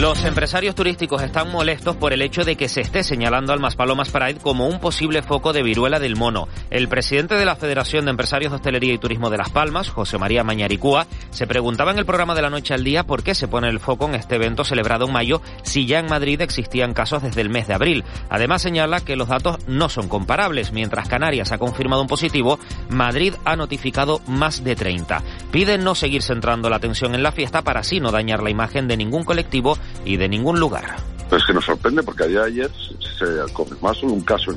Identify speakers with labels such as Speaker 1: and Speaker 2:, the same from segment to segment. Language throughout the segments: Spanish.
Speaker 1: Los empresarios turísticos están molestos por el hecho de que se esté señalando al Maspalomas Pride como un posible foco de viruela del mono. El presidente de la Federación de Empresarios de Hostelería y Turismo de Las Palmas, José María Mañaricúa, se preguntaba en el programa de la noche al día por qué se pone el foco en este evento celebrado en mayo si ya en Madrid existían casos desde el mes de abril. Además señala que los datos no son comparables. Mientras Canarias ha confirmado un positivo, Madrid ha notificado más de 30. Piden no seguir centrando la atención en la fiesta para así no dañar la imagen de ningún colectivo y de ningún lugar.
Speaker 2: Pues que nos sorprende porque ayer se confirmó un caso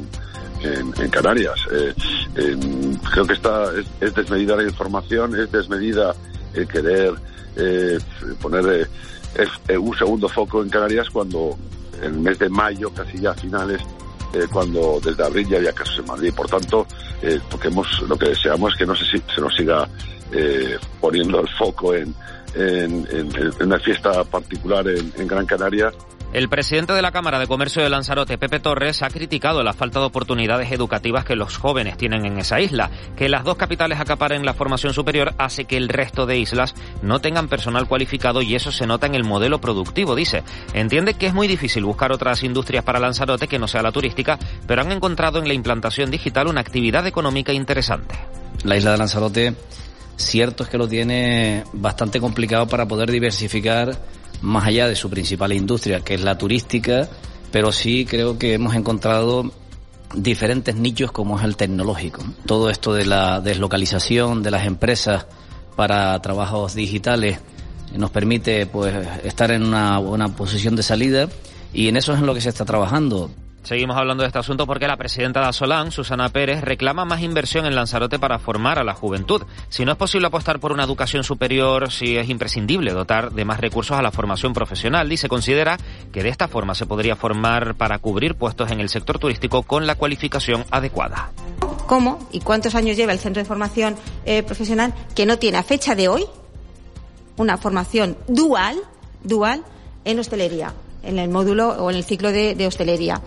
Speaker 2: en, Canarias. Eh, creo que está, es, desmedida la información, es desmedida el querer eh, poner eh, un segundo foco en Canarias cuando en el mes de mayo, casi ya a finales, cuando desde abril ya había casos en Madrid. Por tanto, porque hemos, lo que deseamos es que no se, se nos siga poniendo el foco en, en, una fiesta particular en, Gran Canaria.
Speaker 1: El presidente de la Cámara de Comercio de Lanzarote, Pepe Torres, ha criticado la falta de oportunidades educativas que los jóvenes tienen en esa isla. Que las dos capitales acaparen la formación superior hace que el resto de islas no tengan personal cualificado y eso se nota en el modelo productivo, dice. Entiende que es muy difícil buscar otras industrias para Lanzarote que no sea la turística, pero han encontrado en la implantación digital una actividad económica interesante.
Speaker 3: La isla de Lanzarote Cierto es que lo tiene bastante complicado para poder diversificar más allá de su principal industria, que es la turística, pero sí creo que hemos encontrado diferentes nichos como es el tecnológico. Todo esto de la deslocalización de las empresas para trabajos digitales nos permite pues estar en una buena posición de salida y en eso es en lo que se está trabajando.
Speaker 1: Seguimos hablando de este asunto porque la presidenta de Asolán, Susana Pérez, reclama más inversión en Lanzarote para formar a la juventud. Si no es posible apostar por una educación superior, si es imprescindible dotar de más recursos a la formación profesional, y se considera que de esta forma se podría formar para cubrir puestos en el sector turístico con la cualificación adecuada.
Speaker 4: ¿Cómo y cuántos años lleva el centro de formación eh, profesional que no tiene a fecha de hoy una formación dual, dual en hostelería? En el módulo o en el ciclo de, hostelería.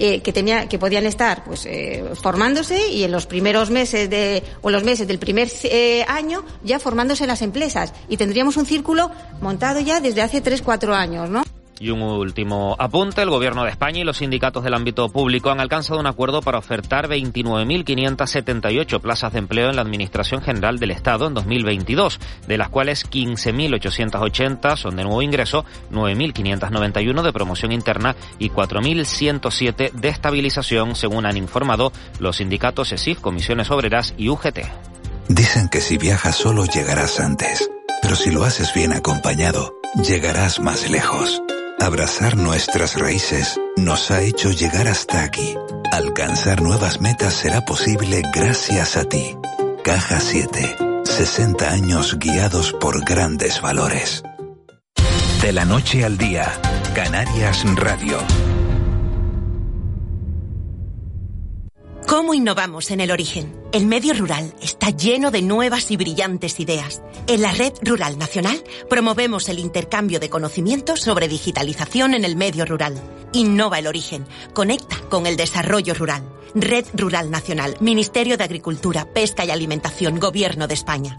Speaker 4: Eh, que tenía que podían estar pues eh, formándose y en los primeros meses de o los meses del primer eh, año ya formándose las empresas y tendríamos un círculo montado ya desde hace tres cuatro años no
Speaker 1: y un último apunte, el Gobierno de España y los sindicatos del ámbito público han alcanzado un acuerdo para ofertar 29.578 plazas de empleo en la Administración General del Estado en 2022, de las cuales 15.880 son de nuevo ingreso, 9.591 de promoción interna y 4.107 de estabilización, según han informado los sindicatos ESIF, Comisiones Obreras y UGT.
Speaker 5: Dicen que si viajas solo llegarás antes, pero si lo haces bien acompañado, llegarás más lejos. Abrazar nuestras raíces nos ha hecho llegar hasta aquí. Alcanzar nuevas metas será posible gracias a ti. Caja 7. 60 años guiados por grandes valores. De la noche al día, Canarias Radio.
Speaker 6: ¿Cómo innovamos en el origen? El medio rural está lleno de nuevas y brillantes ideas. En la Red Rural Nacional promovemos el intercambio de conocimientos sobre digitalización en el medio rural. Innova el origen. Conecta con el desarrollo rural. Red Rural Nacional, Ministerio de Agricultura, Pesca y Alimentación, Gobierno de España.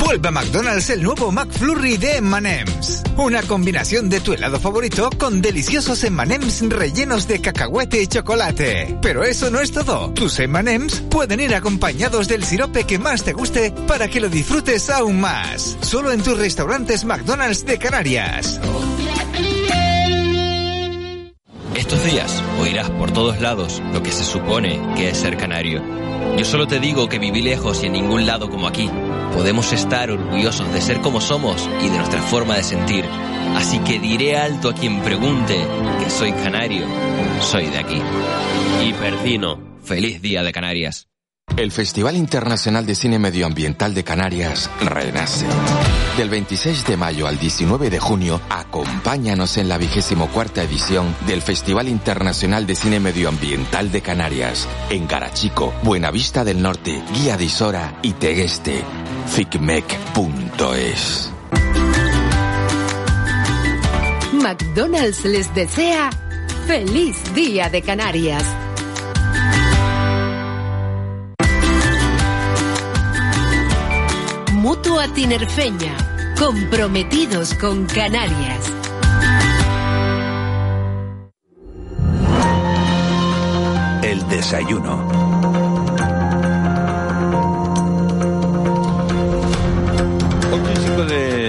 Speaker 7: Vuelve a McDonald's el nuevo McFlurry de M&M's. Una combinación de tu helado favorito con deliciosos M&M's rellenos de cacahuete y chocolate. Pero eso no es todo. Tus M&M's pueden ir acompañados del sirope que más te guste para que lo disfrutes aún más. Solo en tus restaurantes McDonald's de Canarias.
Speaker 8: Estos días oirás por todos lados lo que se supone que es ser canario. Yo solo te digo que viví lejos y en ningún lado como aquí podemos estar orgullosos de ser como somos y de nuestra forma de sentir. Así que diré alto a quien pregunte que soy canario, soy de aquí. Y Perdino, feliz día de Canarias.
Speaker 9: El Festival Internacional de Cine Medioambiental de Canarias renace. Del 26 de mayo al 19 de junio, acompáñanos en la vigésimo cuarta edición del Festival Internacional de Cine Medioambiental de Canarias, en Garachico, Buenavista del Norte, Guía de Isora y Tegueste. ficmec.es
Speaker 10: McDonald's les desea feliz Día de Canarias. Mutua Tinerfeña, comprometidos con Canarias.
Speaker 5: El desayuno.
Speaker 11: 8 de,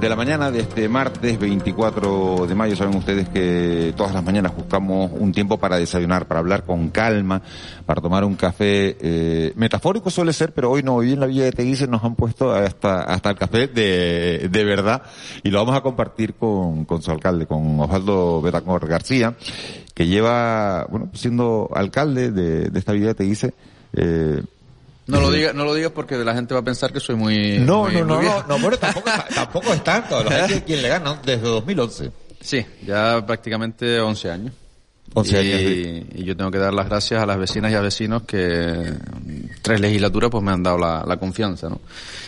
Speaker 11: de la mañana de este martes 24 de mayo. Saben ustedes que todas las mañanas buscamos un tiempo para desayunar, para hablar con calma, para tomar un café. Eh, metafórico suele ser, pero hoy no. Hoy en la Villa de Teguise nos han puesto hasta, hasta el café de, de verdad y lo vamos a compartir con, con su alcalde, con Osvaldo Betancor García, que lleva, bueno, siendo alcalde de, de esta Villa de Teguise, eh,
Speaker 12: No lo digas, no lo digas porque la gente va a pensar que soy muy.
Speaker 11: No,
Speaker 12: muy-
Speaker 11: no, no,
Speaker 12: muy
Speaker 11: no,
Speaker 12: viejo.
Speaker 11: no, pero tampoco, tampoco es tanto. La gente quien le gana desde 2011.
Speaker 12: Sí, ya prácticamente 11 años.
Speaker 11: 11
Speaker 12: y,
Speaker 11: años,
Speaker 12: y yo tengo que dar las gracias a las vecinas y a vecinos que tres legislaturas pues me han dado la, la confianza, ¿no?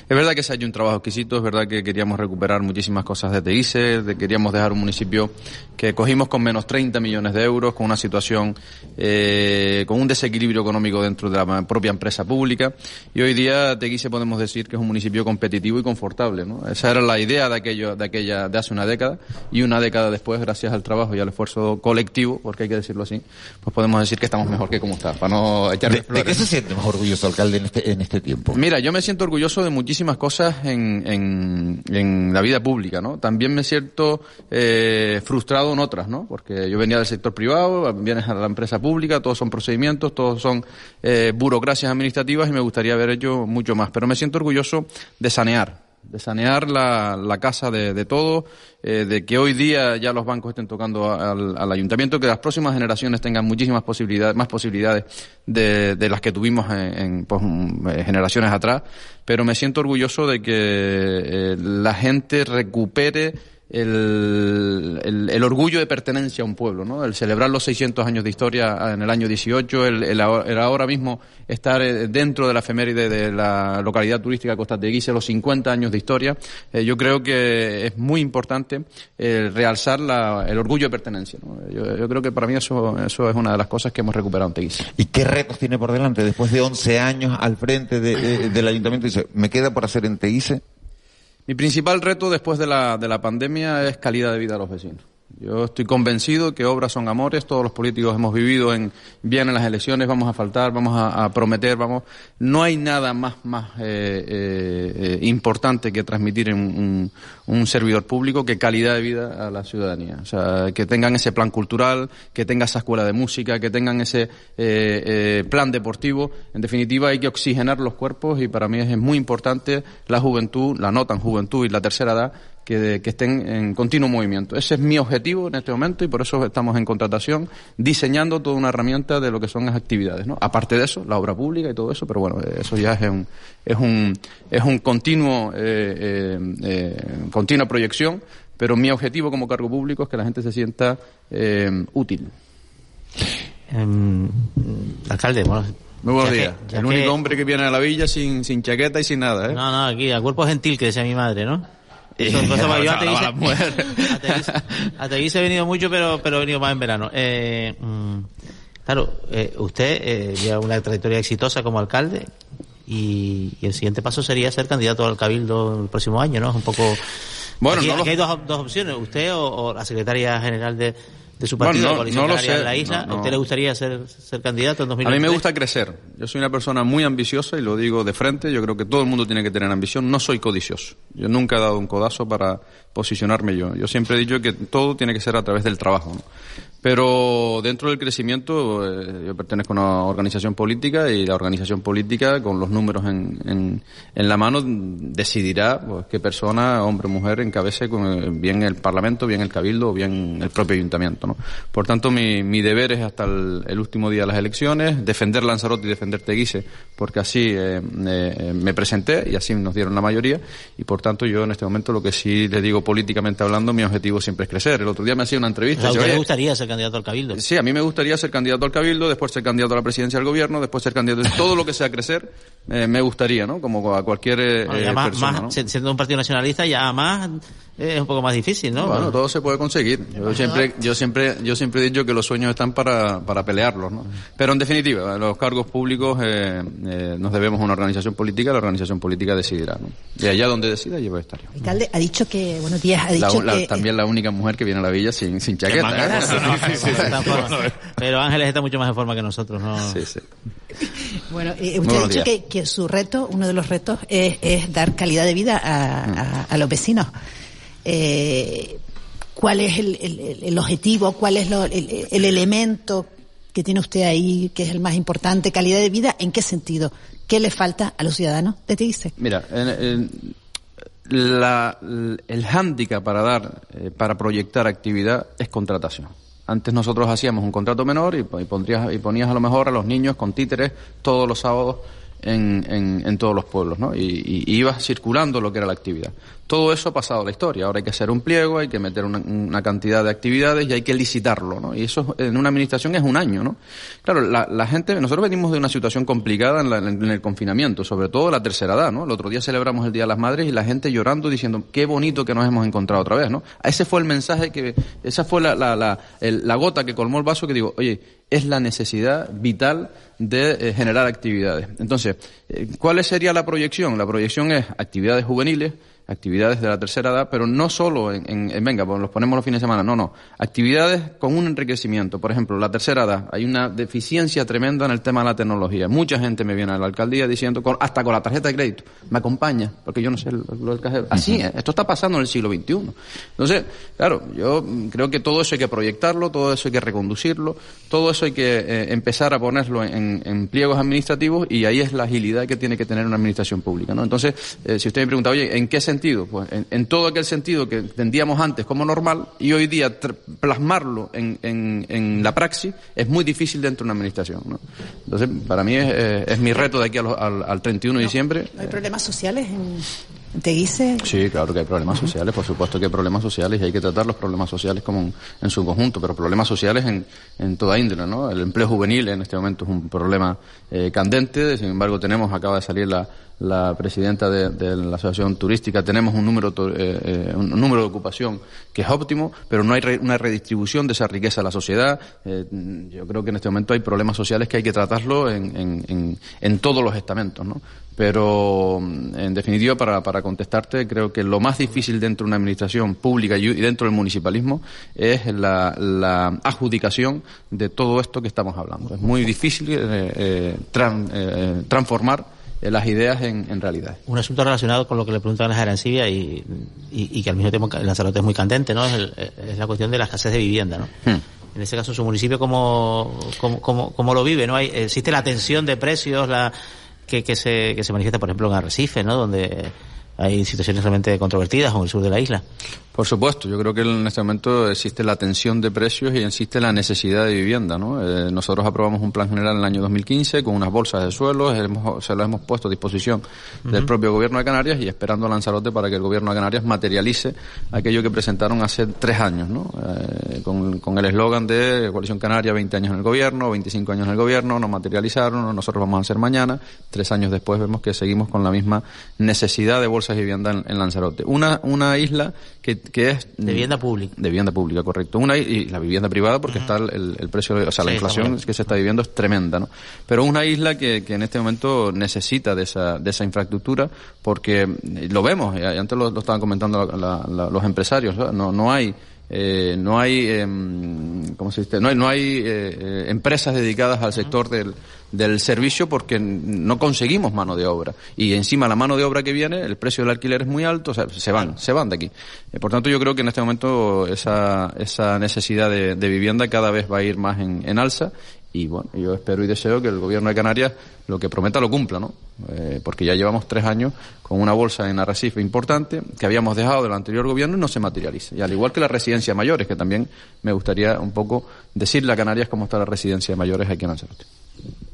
Speaker 12: Es verdad que se ha hecho un trabajo exquisito, es verdad que queríamos recuperar muchísimas cosas de TICE, de, queríamos dejar un municipio que cogimos con menos 30 millones de euros, con una situación, eh, con un desequilibrio económico dentro de la propia empresa pública, y hoy día Teguise podemos decir que es un municipio competitivo y confortable, ¿no? Esa era la idea de aquello, de aquella, de hace una década, y una década después, gracias al trabajo y al esfuerzo colectivo, porque hay que decirlo así, pues podemos decir que estamos mejor que como está, para no echarle
Speaker 11: ¿De, qué se siente más orgulloso alcalde en este, en este tiempo?
Speaker 12: Mira, yo me siento orgulloso de muchísimas cosas en, en, en la vida pública, ¿no? También me siento eh, frustrado en otras, ¿no? Porque yo venía del sector privado, vienes a la empresa pública, todos son procedimientos, todos son eh, burocracias administrativas y me gustaría haber hecho mucho más. Pero me siento orgulloso de sanear, de sanear la, la casa de, de todo, eh, de que hoy día ya los bancos estén tocando al, al ayuntamiento, que las próximas generaciones tengan muchísimas posibilidades, más posibilidades de, de las que tuvimos en, en, pues, mm, eh, generaciones atrás, pero me siento orgulloso de que eh, la gente recupere el, el, el orgullo de pertenencia a un pueblo, ¿no? El celebrar los 600 años de historia en el año 18, el, el, ahora- mismo estar eh, dentro de la efeméride de la localidad turística Costa de Guise, los 50 años de historia, eh, yo creo que es muy importante eh, realzar la- el orgullo de pertenencia, ¿no? Yo, yo creo que para mí eso, eso es una de las cosas que hemos recuperado en Teguise.
Speaker 11: ¿Y qué retos tiene por delante después de 11 años al frente de- de- del ayuntamiento? Dice, ¿me queda por hacer en Teguise?
Speaker 12: Mi principal reto después de la, de la pandemia es calidad de vida a los vecinos. Yo estoy convencido que obras son amores, todos los políticos hemos vivido en, bien en las elecciones, vamos a faltar, vamos a, prometer, vamos. No hay nada más, más eh, eh, eh, importante que transmitir en un, un servidor público que calidad de vida a la ciudadanía. O sea, que tengan ese plan cultural, que tengan esa escuela de música, que tengan ese eh, eh, plan deportivo. En definitiva, hay que oxigenar los cuerpos y para mí es muy importante la juventud, la no tan juventud y la tercera edad que, que estén en continuo movimiento. Ese es mi objetivo en este momento y por eso estamos en contratación diseñando toda una herramienta de lo que son las actividades. ¿no? Aparte de eso, la obra pública y todo eso, pero bueno, eso ya es un, es un, es un continuo, eh, eh, eh, continua proyección, pero mi objetivo como cargo público es que la gente se sienta eh, útil.
Speaker 13: Em, alcalde, bueno.
Speaker 12: Muy buenos días. El
Speaker 13: que-
Speaker 12: único hombre que viene a la villa sin, sin chaqueta y sin nada, ¿eh?
Speaker 13: No, no, aquí, a cuerpo gentil, que decía mi madre, ¿no? Eso,
Speaker 12: Eh,
Speaker 13: para- yo a Teguise- he venido mucho, pero, pero he venido más en verano. Eh, mm, claro, eh, usted eh, lleva una trayectoria exitosa como alcalde y, y el siguiente paso sería ser candidato al cabildo el próximo año, ¿no? Es un poco...
Speaker 12: Bueno,
Speaker 13: aquí,
Speaker 12: no lo-
Speaker 13: aquí hay dos, dos opciones, usted o, o la secretaria general de, de su
Speaker 12: Bueno,
Speaker 13: partido,
Speaker 12: no-
Speaker 13: la
Speaker 12: no lo sé,
Speaker 13: de la isla.
Speaker 12: no.
Speaker 13: ¿A usted le gustaría ser, ser candidato en
Speaker 12: A mí
Speaker 13: 2023?
Speaker 12: me gusta crecer. Yo soy una persona muy ambiciosa y lo digo de frente. Yo creo que todo el mundo tiene que tener ambición. No soy codicioso. Yo nunca he dado un codazo para posicionarme yo. Yo siempre he dicho que todo tiene que ser a través del trabajo. Pero dentro del crecimiento, eh, yo pertenezco a una organización política y la organización política, con los números en, en, en la mano, decidirá pues, qué persona, hombre o mujer, encabece con, eh, bien el Parlamento, bien el Cabildo o bien el propio Ayuntamiento. ¿no? Por tanto, mi, mi deber es hasta el, el último día de las elecciones, defender Lanzarote y defender Teguise, porque así eh, eh, me presenté y así nos dieron la mayoría. Y por tanto, yo en este momento lo que sí le digo políticamente hablando, mi objetivo siempre es crecer. El otro día me hacía una entrevista.
Speaker 13: O sea, ¿a
Speaker 12: yo,
Speaker 13: usted le
Speaker 12: eh,
Speaker 13: gustaría candidato al Cabildo?
Speaker 12: Sí, a mí me gustaría ser candidato al Cabildo, después ser candidato a la presidencia del gobierno, después ser candidato todo lo que sea crecer, eh, me gustaría, ¿no? Como a cualquier eh,
Speaker 13: Bueno,
Speaker 12: eh,
Speaker 13: más,
Speaker 12: persona,
Speaker 13: más-
Speaker 12: ¿no?
Speaker 13: si- siendo un partido nacionalista ya más es un poco más difícil, ¿no?
Speaker 12: Bueno, todo se puede conseguir. Yo siempre, yo siempre, yo siempre he dicho que los sueños están para, para pelearlos, ¿no? Pero en definitiva, los cargos públicos eh, eh, nos debemos a una organización política, la organización política decidirá, ¿no? Y allá donde decida yo voy a estar.
Speaker 14: Alcalde ha dicho que, buenos días, ha
Speaker 12: La-
Speaker 14: dicho
Speaker 12: la-
Speaker 14: que...
Speaker 12: también la única mujer que viene a la villa sin, sin chaqueta.
Speaker 13: manga
Speaker 12: ¿eh?
Speaker 13: larga, ¿no? Pero Ángeles está mucho más en forma que nosotros, ¿no?
Speaker 12: Sí, sí.
Speaker 14: Bueno, eh,
Speaker 13: Muy
Speaker 14: usted ha dicho que, que su reto, uno de los retos, es, es dar calidad de vida a, a- a los vecinos. Eh, ¿Cuál es el, el- objetivo? ¿Cuál es lo- el, el elemento que tiene usted ahí que es el más importante? ¿Calidad de vida? ¿En qué sentido? ¿Qué le falta a los ciudadanos de Teguise?
Speaker 12: Mira, la- el hándicap para dar, eh, para proyectar actividad es contratación. Antes nosotros hacíamos un contrato menor y, y pondrías, y ponías a lo mejor a los niños con títeres todos los sábados en, en- en todos los pueblos, ¿no? Y, y- ibas circulando lo que era la actividad. Todo eso ha pasado a la historia. Ahora hay que hacer un pliego, hay que meter una, una cantidad de actividades y hay que licitarlo, ¿no? Y eso en una administración es un año, ¿no? Claro, la, la gente, nosotros venimos de una situación complicada en, la- en el confinamiento, sobre todo la tercera edad, ¿no? El otro día celebramos el Día de las Madres y la gente llorando diciendo, qué bonito que nos hemos encontrado otra vez, ¿no? Ese fue el mensaje que, esa fue la, la, la, el- la gota que colmó el vaso que digo, oye, es la necesidad vital de eh, generar actividades. Entonces, eh, ¿cuál sería la proyección? La proyección es actividades juveniles, actividades de la tercera edad, pero no solo en, en- en, venga, pues los ponemos los fines de semana, no, no. Actividades con un enriquecimiento. Por ejemplo, la tercera edad, hay una deficiencia tremenda en el tema de la tecnología. Mucha gente me viene a la alcaldía diciendo, con- hasta con la tarjeta de crédito, me acompaña, porque yo no sé lo, lo del cajero. Así es, esto está pasando en el siglo XXI. Entonces, claro, yo creo que todo eso hay que proyectarlo, todo eso hay que reconducirlo, todo eso hay que eh, empezar a ponerlo en, en pliegos administrativos y ahí es la agilidad que tiene que tener una administración pública, ¿no? Entonces, eh, si usted me pregunta, oye, ¿en qué sentido? Pues en, en todo aquel sentido que entendíamos antes como normal y hoy día plasmarlo en, en, en la praxis es muy difícil dentro de una administración, ¿no? Entonces, para mí es, es mi reto de aquí a al, al 31 de diciembre.
Speaker 14: ¿No hay problemas sociales en, en Teguise?
Speaker 12: Sí, claro que hay problemas sociales, por supuesto que hay problemas sociales y hay que tratar los problemas sociales como en, en su conjunto, pero problemas sociales en, en toda índole, ¿no? El empleo juvenil en este momento es un problema eh, candente, sin embargo tenemos, acaba de salir la, la presidenta de, de la Asociación Turística, tenemos un número, eh, eh, un número de ocupación que es óptimo, pero no hay re- una redistribución de esa riqueza a la sociedad. Eh, yo creo que en este momento hay problemas sociales que hay que tratarlo en, en, en, en todos los estamentos, ¿no? Pero, mm, en definitiva, para, para contestarte, creo que lo más difícil dentro de una administración pública y dentro del municipalismo es la, la adjudicación de todo esto que estamos hablando. Es muy difícil eh, eh, tran- eh, transformar eh, las ideas en, en realidad.
Speaker 13: Un asunto relacionado con lo que le preguntaban a Arancibia y, y, y que al mismo tiempo en Lanzarote es muy candente, ¿no? Es, el- es la cuestión de la escasez de vivienda, ¿no?
Speaker 12: Hmm.
Speaker 13: En ese caso, su municipio, ¿cómo, cómo, cómo, cómo lo vive? ¿no? Hay, existe la tensión de precios la que, que, se, que se manifiesta, por ejemplo, en Arrecife, ¿no? Donde hay situaciones realmente controvertidas en el sur de la isla.
Speaker 12: Por supuesto, yo creo que en este momento existe la tensión de precios y existe la necesidad de vivienda. ¿no? Eh, nosotros aprobamos un plan general en el año 2015 con unas bolsas de suelo, hemos- se lo hemos puesto a disposición del propio gobierno de Canarias y esperando a Lanzarote para que el gobierno de Canarias materialice aquello que presentaron hace tres años, ¿no? Eh, con, con el eslogan de Coalición Canaria, 20 años en el gobierno, 25 años en el gobierno, no materializaron, nosotros vamos a hacer mañana. Tres años después vemos que seguimos con la misma necesidad de bolsas de vivienda en, en Lanzarote. Una, una isla que, que es...
Speaker 13: De vivienda pública.
Speaker 12: De vivienda pública, correcto. Una y la vivienda privada porque está el, el- precio, o sea, la
Speaker 13: Sí,
Speaker 12: inflación que se está viviendo es tremenda, ¿no? Pero una isla que, que en este momento necesita de esa, de esa infraestructura porque eh, lo vemos, y antes lo, lo estaban comentando la- la- la- los empresarios, no, no hay eh, no hay, em, ¿cómo se dice? No hay, no hay eh, eh, empresas dedicadas al sector del, del servicio porque no conseguimos mano de obra. Y encima la mano de obra que viene, el precio del alquiler es muy alto, o sea, se van, se van de aquí. Eh, por tanto, yo creo que en este momento esa, esa necesidad de, de vivienda cada vez va a ir más en, en alza y bueno, yo espero y deseo que el gobierno de Canarias lo que prometa lo cumpla, ¿no? Eh, porque ya llevamos tres años con una bolsa en Arrecife importante que habíamos dejado del anterior gobierno y no se materializa. Y al igual que la residencia de mayores, que también me gustaría un poco decirle a Canarias cómo está la residencia de mayores aquí en Lanzarote.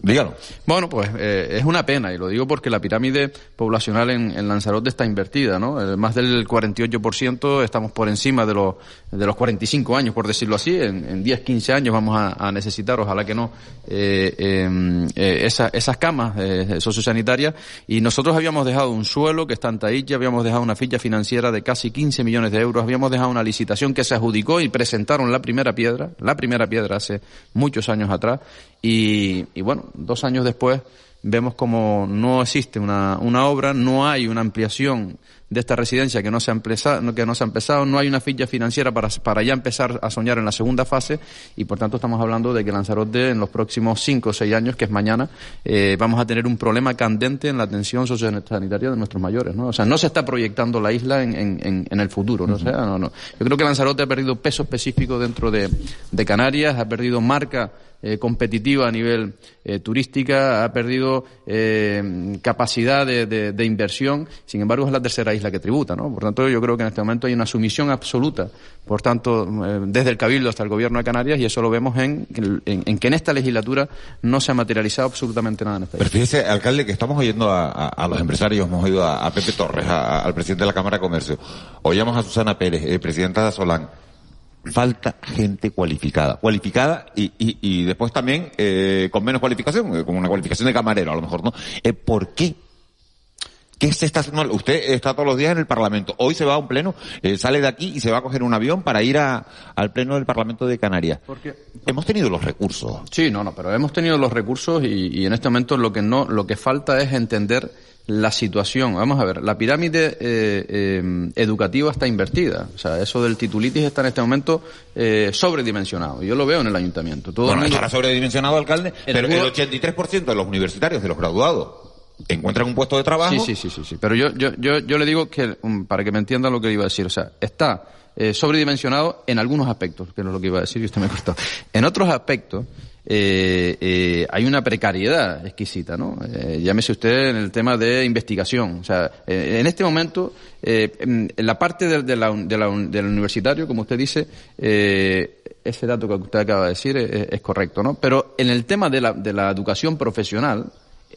Speaker 11: Dígalo.
Speaker 12: Bueno, pues eh, es una pena, y lo digo porque la pirámide poblacional en, en Lanzarote está invertida, ¿no? Eh, más del 48% estamos por encima de los, de los 45 años, por decirlo así. En, en 10, 15 años vamos a, a necesitar, ojalá que no, eh, em, eh, esa- esas camas eh, sociosanitarias. Y nosotros habíamos dejado un suelo que está en Tailla, habíamos dejado una ficha financiera de casi 15 millones de euros, habíamos dejado una licitación que se adjudicó y presentaron la primera piedra, la primera piedra hace muchos años atrás. Y, y bueno, dos años después vemos como no existe una, una obra, no hay una ampliación de esta residencia que no se ha empezado, que no se ha empezado, no hay una ficha financiera para, para ya empezar a soñar en la segunda fase y por tanto estamos hablando de que Lanzarote en los próximos cinco o seis años, que es mañana, eh, vamos a tener un problema candente en la atención sociosanitaria de nuestros mayores, ¿no? O sea, no se está proyectando la isla en, en, el futuro, ¿no? O no, no. Yo creo que Lanzarote ha perdido peso específico dentro de, de Canarias, ha perdido marca eh, competitiva a nivel eh, turística, ha perdido eh, capacidad de, inversión, sin embargo es la tercera isla que tributa, ¿no? Por tanto, yo creo que en este momento hay una sumisión absoluta, por tanto, eh, desde el Cabildo hasta el Gobierno de Canarias, y eso lo vemos en, en- que en esta legislatura no se ha materializado absolutamente nada en esta
Speaker 11: Pero fíjese, alcalde, que estamos oyendo a, los empresarios, hemos oído a, Pepe Torres, al presidente de la Cámara de Comercio, oíamos a Susana Pérez, eh, presidenta de Solán. Falta gente cualificada. Cualificada y, y, y después también eh, con menos cualificación, eh, con una cualificación de camarero a lo mejor, ¿no? Eh, ¿Por qué? ¿Qué se está haciendo? Usted está todos los días en el Parlamento. Hoy se va a un pleno, eh, sale de aquí y se va a coger un avión para ir a, al pleno del Parlamento de Canarias. Hemos tenido los recursos.
Speaker 12: Sí, no, no, pero hemos tenido los recursos y, y en este momento lo que no, lo que falta es entender la situación. Vamos a ver, la pirámide eh, eh, educativa está invertida. O sea, eso del titulitis está en este momento eh, sobredimensionado. Yo lo veo en el ayuntamiento. Todo
Speaker 11: bueno,
Speaker 12: el mundo-
Speaker 11: estará sobredimensionado, alcalde,
Speaker 12: El
Speaker 11: pero el
Speaker 12: mundo-
Speaker 11: 83% de los universitarios, de los graduados, encuentran un puesto de trabajo.
Speaker 12: Sí, sí, sí, sí, sí. Pero yo, yo, yo, yo le digo que, um, para que me entiendan lo que iba a decir, o sea, está eh, sobredimensionado en algunos aspectos, que no es lo que iba a decir y usted me cortó. En otros aspectos, eh, eh, hay una precariedad exquisita, ¿no? Eh, llámese usted en el tema de investigación. O sea, eh, en este momento, eh, en la parte de, de la, de la- del universitario, como usted dice, eh, ese dato que usted acaba de decir es correcto, ¿no? Pero en el tema de la, de la educación profesional,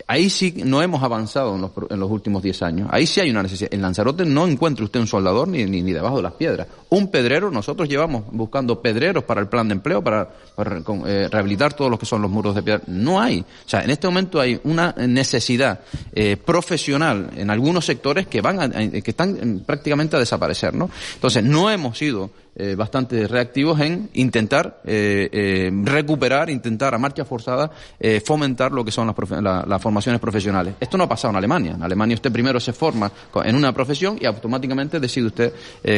Speaker 12: Ahí sí no hemos avanzado en los, en los últimos 10 años. Ahí sí hay una necesidad. En Lanzarote no encuentra usted un soldador ni, ni, debajo de las piedras. Un pedrero, nosotros llevamos buscando pedreros para el plan de empleo, para, eh, rehabilitar todos los que son los muros de piedra. No hay. O sea, en este momento hay una necesidad eh, profesional en algunos sectores que van a- a- que están eh, prácticamente a desaparecer, ¿no? Entonces, no hemos sido eh, bastante reactivos en intentar eh, eh, recuperar, intentar a marcha forzada fomentar lo que son las, formaciones profesionales. Esto no ha pasado en Alemania. En Alemania usted primero se forma en una profesión y automáticamente decide usted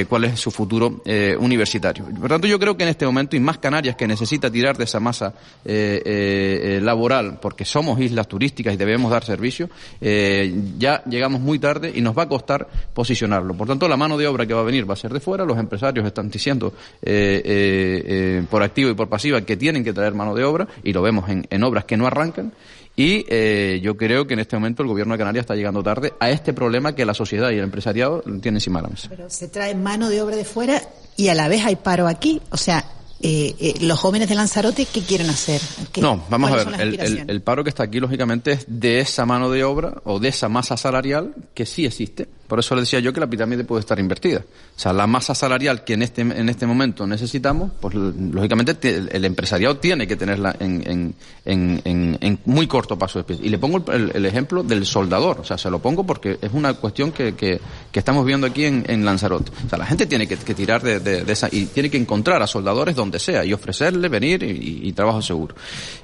Speaker 12: cuál es su futuro universitario. Por tanto, yo creo que en este momento, y más Canarias que necesita tirar de esa masa laboral, porque somos islas turísticas y debemos dar servicio, ya llegamos muy tarde y nos va a costar posicionarlo. Por tanto, la mano de obra que va a venir va a ser de fuera. Los empresarios están diciendo eh, eh, eh, por activa y por pasiva que tienen que traer mano de obra y lo vemos en, en obras que no arrancan. Y eh, yo creo que en este momento el gobierno de Canarias está llegando tarde a este problema que la sociedad y el empresariado tienen encima de la mesa.
Speaker 14: Pero se trae mano de obra de fuera y a la vez hay paro aquí. O sea, eh, eh, los jóvenes de Lanzarote, ¿qué quieren hacer? ¿Qué-
Speaker 12: No, vamos a ver, el paro que está aquí, lógicamente, es de esa mano de obra o de esa masa salarial que sí existe. Por eso le decía yo que la pirámide puede estar invertida. O sea, la masa salarial que en este, en este momento necesitamos, pues lógicamente te- el, empresariado tiene que tenerla en, en, en, muy corto paso de pie. Y le pongo el, ejemplo del soldador. O sea, se lo pongo porque es una cuestión que, que, que estamos viendo aquí en, Lanzarote. O sea, la gente tiene que, tirar de, de- esa y tiene que encontrar a soldadores donde sea y ofrecerle venir y trabajo seguro.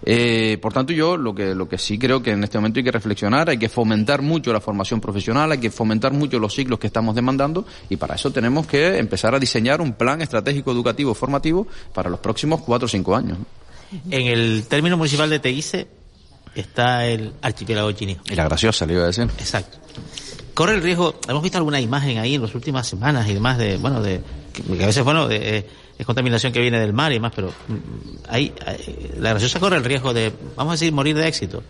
Speaker 12: Eh, por tanto, yo lo que, lo que sí creo que en este momento hay que reflexionar, hay que fomentar mucho la formación profesional, hay que fomentar mucho los ciclos que estamos demandando y para eso tenemos que empezar a diseñar un plan estratégico educativo formativo para los próximos cuatro o cinco años.
Speaker 13: En el término municipal de Teguise está el archipiélago chinijo.
Speaker 12: Y la graciosa, le iba a decir.
Speaker 13: Exacto. Corre el riesgo, hemos visto alguna imagen ahí en las últimas semanas y demás de, bueno, de, que a veces, bueno, de, eh, es contaminación que viene del mar y demás, pero mm, hay- la graciosa corre el riesgo de, vamos a decir, morir de éxito.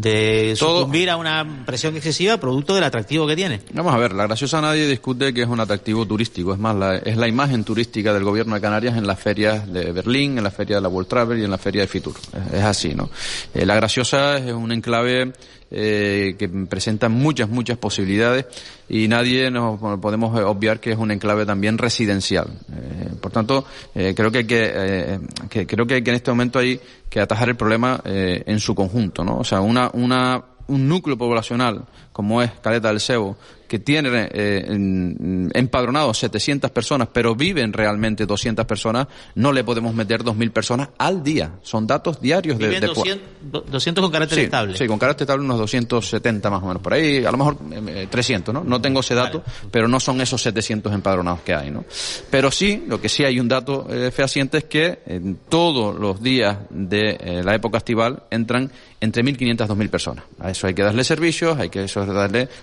Speaker 13: De sucumbir a una presión excesiva producto del atractivo que tiene.
Speaker 12: Vamos a ver, la graciosa nadie discute que es un atractivo turístico, es más, la- es la imagen turística del gobierno de Canarias en las ferias de Berlín, en la feria de la World Travel y en la feria de Fitur. Es, es así, ¿no? Eh, la graciosa es un enclave eh, que presenta muchas, muchas posibilidades y nadie nos podemos obviar que es un enclave también residencial. Eh, por tanto, eh, creo que, hay que, eh, que creo que, que en este momento hay que atajar el problema en su conjunto, ¿no? O sea, una, una, un núcleo poblacional como es Caleta del Cebo, que tiene eh, empadronados 700 personas, pero viven realmente 200 personas, no le podemos meter 2.000 personas al día. Son datos diarios de,
Speaker 13: Viven
Speaker 12: de-
Speaker 13: 200, do- 200 con carácter
Speaker 12: Sí,
Speaker 13: estable.
Speaker 12: Sí, con carácter estable unos 270 más o menos. Por ahí, a lo mejor eh, 300, ¿no? No tengo ese dato, pero no son esos 700 empadronados que hay, ¿no? Pero sí, lo que sí hay un dato eh, fehaciente es que en todos los días de eh, la época estival entran entre 1.500 y 2.000 personas. A eso hay que darle servicios, hay que eso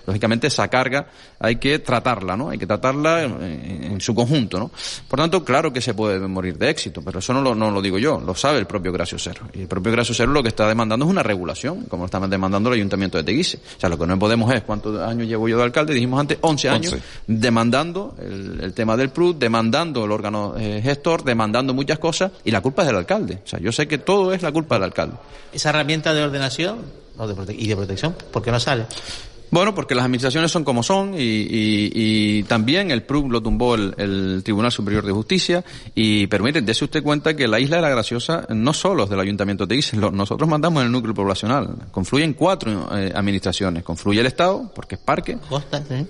Speaker 12: lógicamente, esa carga, hay que tratarla, ¿no? Hay que tratarla en, en su conjunto, ¿no? Por tanto, claro que se puede morir de éxito, pero eso no lo, no lo digo yo, lo sabe el propio Gracio Cero. Y el propio Gracio Cero lo que está demandando es una regulación, como lo está demandando el Ayuntamiento de Teguise. O sea, lo que no podemos es, ¿cuántos años llevo yo de alcalde? Dijimos antes, 11 años,
Speaker 11: 11.
Speaker 12: demandando el, el tema del PRUD, demandando el órgano eh, gestor, demandando muchas cosas, y la culpa es del alcalde. O sea, yo sé que todo es la culpa del alcalde.
Speaker 13: Esa herramienta de ordenación de y de protección, ¿por qué no sale?
Speaker 12: Bueno, porque las administraciones son como son y, y- y también el PRUB lo tumbó el, el Tribunal Superior de Justicia y, pero mire, dése usted cuenta que la Isla de la Graciosa no solo es del Ayuntamiento de lo- nosotros mandamos en el núcleo poblacional, confluyen cuatro eh, administraciones, confluye el Estado, porque es parque,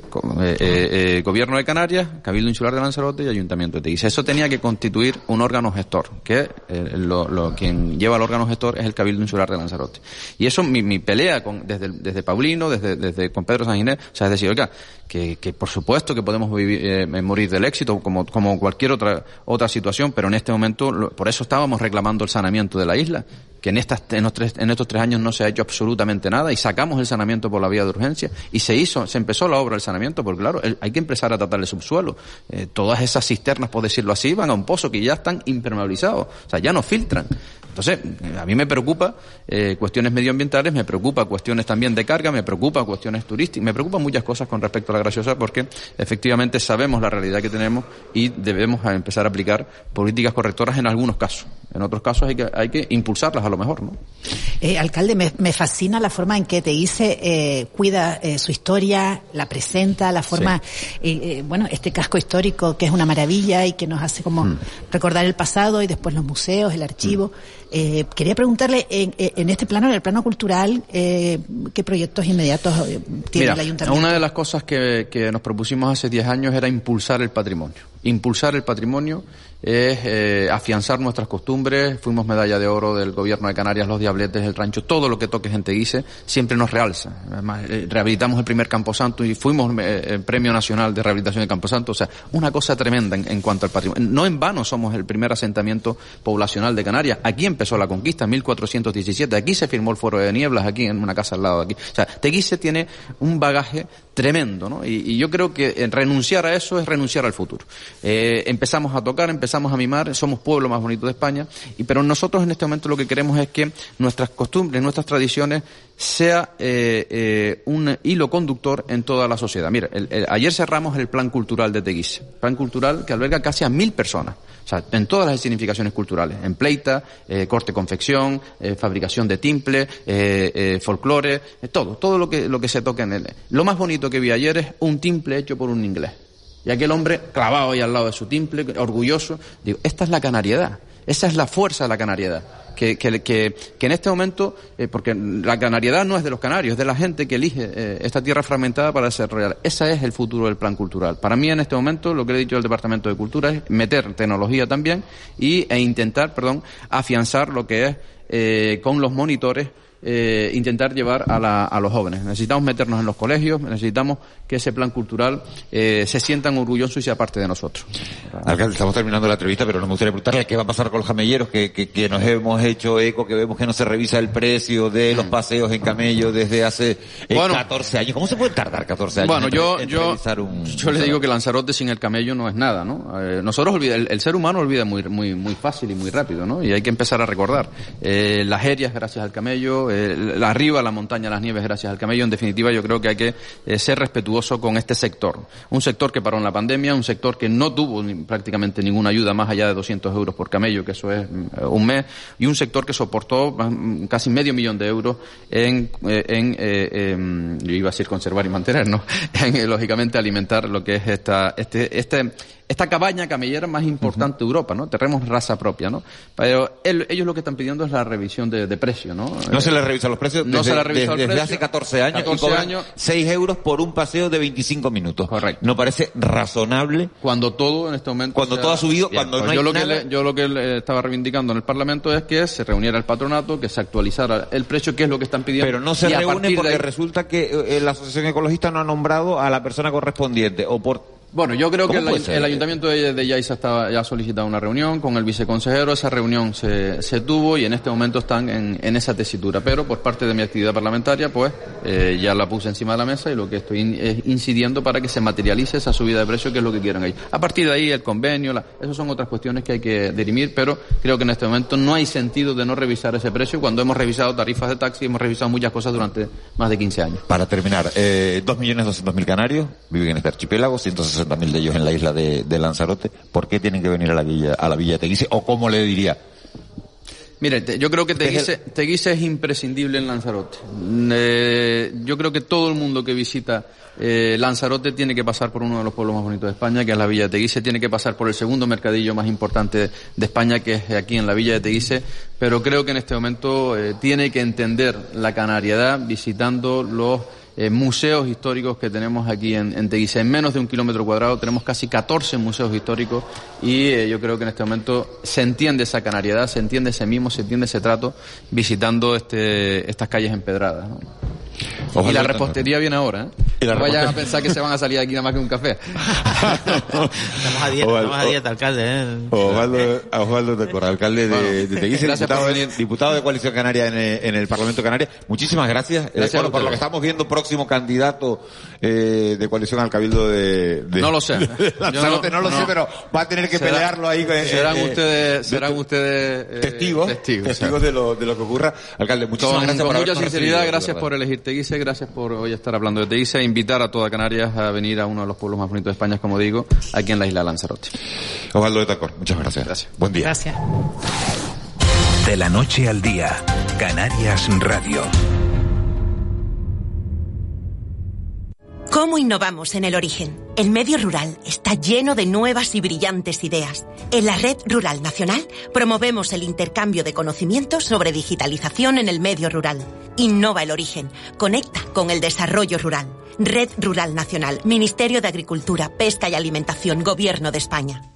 Speaker 13: Costa, ¿eh?
Speaker 12: eh, eh, Gobierno de Canarias, Cabildo Insular de Lanzarote y Ayuntamiento de Teguise. Eso tenía que constituir un órgano gestor, que lo, lo- quien lleva el órgano gestor es el Cabildo Insular de Lanzarote. Y eso, mi, mi pelea con, desde, desde Paulino, desde, desde con Pedro San Ginés, o sea, es decir, oiga, que, por supuesto que podemos vivir, eh, morir del éxito, como, cualquier otra, otra situación, pero en este momento, lo- por eso estábamos reclamando el saneamiento de la isla, que en, estas, en, los tres- en estos tres años no se ha hecho absolutamente nada y sacamos el saneamiento por la vía de urgencia y se hizo, se empezó la obra del saneamiento, porque claro, hay que empezar a tratar el subsuelo. Eh, todas esas cisternas, por decirlo así, van a un pozo que ya están impermeabilizados, o sea, ya no filtran. Entonces, a mí me preocupa eh, cuestiones medioambientales, me preocupa cuestiones también de carga, me preocupa cuestiones turísticas, me preocupan muchas cosas con respecto a la graciosa porque efectivamente sabemos la realidad que tenemos y debemos empezar a aplicar políticas correctoras en algunos casos. En otros casos hay que, hay que impulsarlas a lo mejor, ¿no?
Speaker 14: Eh, alcalde, me, me fascina la forma en que Teguise eh, cuida eh, su historia, la presenta, la forma, eh, bueno, este casco histórico que es una maravilla y que nos hace como
Speaker 12: Mm.
Speaker 14: recordar el pasado y después los museos, el archivo. Eh, quería preguntarle, en, en este plano, en el plano cultural, eh, ¿qué proyectos inmediatos eh, tiene
Speaker 12: Mira,
Speaker 14: el ayuntamiento?
Speaker 12: una de las cosas que, que nos propusimos hace 10 años era impulsar el patrimonio. Impulsar el patrimonio es eh, afianzar nuestras costumbres. Fuimos medalla de oro del gobierno de Canarias, los diabletes, el rancho, todo lo que toque gente Teguise siempre nos realza. Además, eh, rehabilitamos el primer Camposanto y fuimos eh, Premio Nacional de Rehabilitación de Camposanto. O sea, una cosa tremenda en, en cuanto al patrimonio. No en vano somos el primer asentamiento poblacional de Canarias. Aquí empezó la conquista en 1417. Aquí se firmó el Foro de Nieblas, aquí en una casa al lado de aquí. O sea, Teguise tiene un bagaje tremendo, ¿no? Y, yo creo que eh, renunciar a eso es renunciar al futuro. Eh, empezamos a tocar, empezamos a mimar, somos pueblo más bonito de España, y pero nosotros en este momento lo que queremos es que nuestras costumbres, nuestras tradiciones sea eh, eh, un hilo conductor en toda la sociedad. Mira, el- ayer cerramos el plan cultural de Teguise, plan cultural que alberga casi a mil personas. O sea, en todas las significaciones culturales, en pleita, eh, corte confección, eh, fabricación de timple, eh, eh, folclore, todo, todo lo que, lo que se toca en él. Lo más bonito que vi ayer es un timple hecho por un inglés. Y aquel hombre clavado ahí al lado de su timple, orgulloso. Digo, esta es la canariedad. Esa es la fuerza de la canariedad. Que, que, que, en este momento, eh, porque la canariedad no es de los canarios, es de la gente que elige eh, esta tierra fragmentada para desarrollar. Ese es el futuro del plan cultural. Para mí en este momento lo que le he dicho al Departamento de Cultura es meter tecnología también y, e intentar, perdón, afianzar lo que es eh, con los monitores eh, intentar llevar a, la, a, los jóvenes. Necesitamos meternos en los colegios, necesitamos que ese plan cultural eh, se sientan orgullosos y sea parte de nosotros.
Speaker 11: Alcalde, estamos terminando la entrevista, pero no me gustaría preguntarle qué va a pasar con los camelleros, que, que, que nos hemos hecho eco, que vemos que no se revisa el precio de los paseos en camello desde hace eh, bueno, 14 años. ¿Cómo se puede tardar 14 años?
Speaker 12: Bueno, yo, yo, un, yo le digo que Lanzarote sin el camello no es nada, ¿no? Eh, nosotros olvida, el, el, ser humano olvida muy, muy, muy fácil y muy rápido, ¿no? Y hay que empezar a recordar. Eh, las herias gracias al camello, eh, arriba, la montaña, las nieves gracias al camello. En definitiva, yo creo que hay que eh, ser respetuoso con este sector. Un sector que paró en la pandemia, un sector que no tuvo prácticamente ninguna ayuda más allá de 200 euros por camello, que eso es mm, un mes, y un sector que soportó mm, casi medio millón de euros en, en, en yo iba a decir conservar y mantener, ¿no? En, lógicamente alimentar lo que es esta, este, este, esta cabaña camellera más importante uh -huh. de Europa, ¿no? Tenemos raza propia, ¿no? Pero ellos lo que están pidiendo es la revisión de, de precio, ¿no?
Speaker 11: No se les revisan los precios
Speaker 12: no
Speaker 11: desde,
Speaker 12: se les revisa
Speaker 11: desde,
Speaker 12: precio.
Speaker 11: hace 14 años
Speaker 12: 14
Speaker 11: y
Speaker 12: años.
Speaker 11: 6 euros por un paseo de 25 minutos.
Speaker 12: Correcto.
Speaker 11: ¿No parece razonable?
Speaker 12: Cuando todo en este momento...
Speaker 11: Cuando
Speaker 12: sea,
Speaker 11: todo ha subido,
Speaker 12: bien,
Speaker 11: cuando no
Speaker 12: yo
Speaker 11: hay
Speaker 12: lo
Speaker 11: nada...
Speaker 12: Que le, yo lo que le estaba reivindicando en el Parlamento es que se reuniera el patronato, que se actualizara el precio, que es lo que están pidiendo.
Speaker 11: Pero no se reúne porque
Speaker 12: ahí-
Speaker 11: resulta que eh, la Asociación Ecologista no ha nombrado a la persona correspondiente o por
Speaker 12: Bueno, yo creo que
Speaker 11: ¿Cómo
Speaker 12: el, ayuntamiento de, de Yaiza estaba, ya ha solicitado una reunión con el viceconsejero. Esa reunión se, se tuvo y en este momento están en, en esa tesitura. Pero por parte de mi actividad parlamentaria, pues eh, ya la puse encima de la mesa y lo que estoy in- es incidiendo para que se materialice esa subida de precio, que es lo que quieren ellos. A partir de ahí, el convenio, la, esas son otras cuestiones que hay que dirimir, pero creo que en este momento no hay sentido de no revisar ese precio cuando hemos revisado tarifas de taxi, hemos revisado muchas cosas durante más de 15 años.
Speaker 11: Para terminar, eh, 2.200.000 canarios viven en este archipiélago, 160.000 de ellos en la isla de, de Lanzarote. ¿Por qué tienen que venir a la villa, a la villa de Teguise? ¿O cómo le diría?
Speaker 12: Mire, te- yo creo que Teguise, Teguise es imprescindible en Lanzarote. Mm, eh, yo creo que todo el mundo que visita eh, Lanzarote tiene que pasar por uno de los pueblos más bonitos de España, que es la Villa de Teguise, tiene que pasar por el segundo mercadillo más importante de España, que es aquí en la Villa de Teguise, pero creo que en este momento eh, tiene que entender la canariedad visitando los eh, museos históricos que tenemos aquí en, en Teguise. En menos de un kilómetro cuadrado tenemos casi 14 museos históricos y eh, yo creo que en este momento se entiende esa canariedad, se entiende ese mimo, se entiende ese trato visitando este, estas calles empedradas. y la repostería viene ahora, ¿eh?
Speaker 11: Y la
Speaker 12: no vayan a pensar que se van a salir de aquí nada más que un café.
Speaker 13: Estamos a dieta, estamos a dieta, alcalde. ¿eh?
Speaker 11: Osvaldo, Osvaldo de Corral, alcalde
Speaker 12: Bueno,
Speaker 11: de, de Teguise, diputado, diputado de Coalición Canaria en, eh, en el Parlamento Canaria. Muchísimas gracias. Eh,
Speaker 12: Gracias a
Speaker 11: bueno, por lo que estamos viendo, próximo candidato eh, de Coalición al Cabildo de, de-
Speaker 12: No lo sé.
Speaker 11: de Lanzarote,
Speaker 12: Yo
Speaker 11: no,
Speaker 12: no-
Speaker 11: lo sé,
Speaker 12: no.
Speaker 11: pero va a tener que
Speaker 12: Será-
Speaker 11: pelearlo ahí. eh,
Speaker 12: serán
Speaker 11: eh,
Speaker 12: ustedes,
Speaker 11: de-
Speaker 12: serán ustedes eh,
Speaker 11: testigos,
Speaker 12: testigos,
Speaker 11: testigos de lo, de lo que ocurra. Alcalde, muchísimas
Speaker 12: Con,
Speaker 11: gracias
Speaker 12: con
Speaker 11: por
Speaker 12: mucha sinceridad,
Speaker 11: recibido,
Speaker 12: gracias por elegir Teguise, gracias por hoy estar hablando de Teguise, invitar a toda Canarias a venir a uno de los pueblos más bonitos de España, como digo, aquí en la isla de Lanzarote.
Speaker 11: Osvaldo de Tacor, muchas gracias.
Speaker 12: Gracias.
Speaker 11: Buen día.
Speaker 14: Gracias.
Speaker 5: De la noche al día, Canarias Radio.
Speaker 6: ¿Cómo innovamos en el origen? El medio rural está lleno de nuevas y brillantes ideas. En la Red Rural Nacional promovemos el intercambio de conocimientos sobre digitalización en el medio rural. Innova el origen, conecta con el desarrollo rural. Red Rural Nacional, Ministerio de Agricultura, Pesca y Alimentación, Gobierno de España.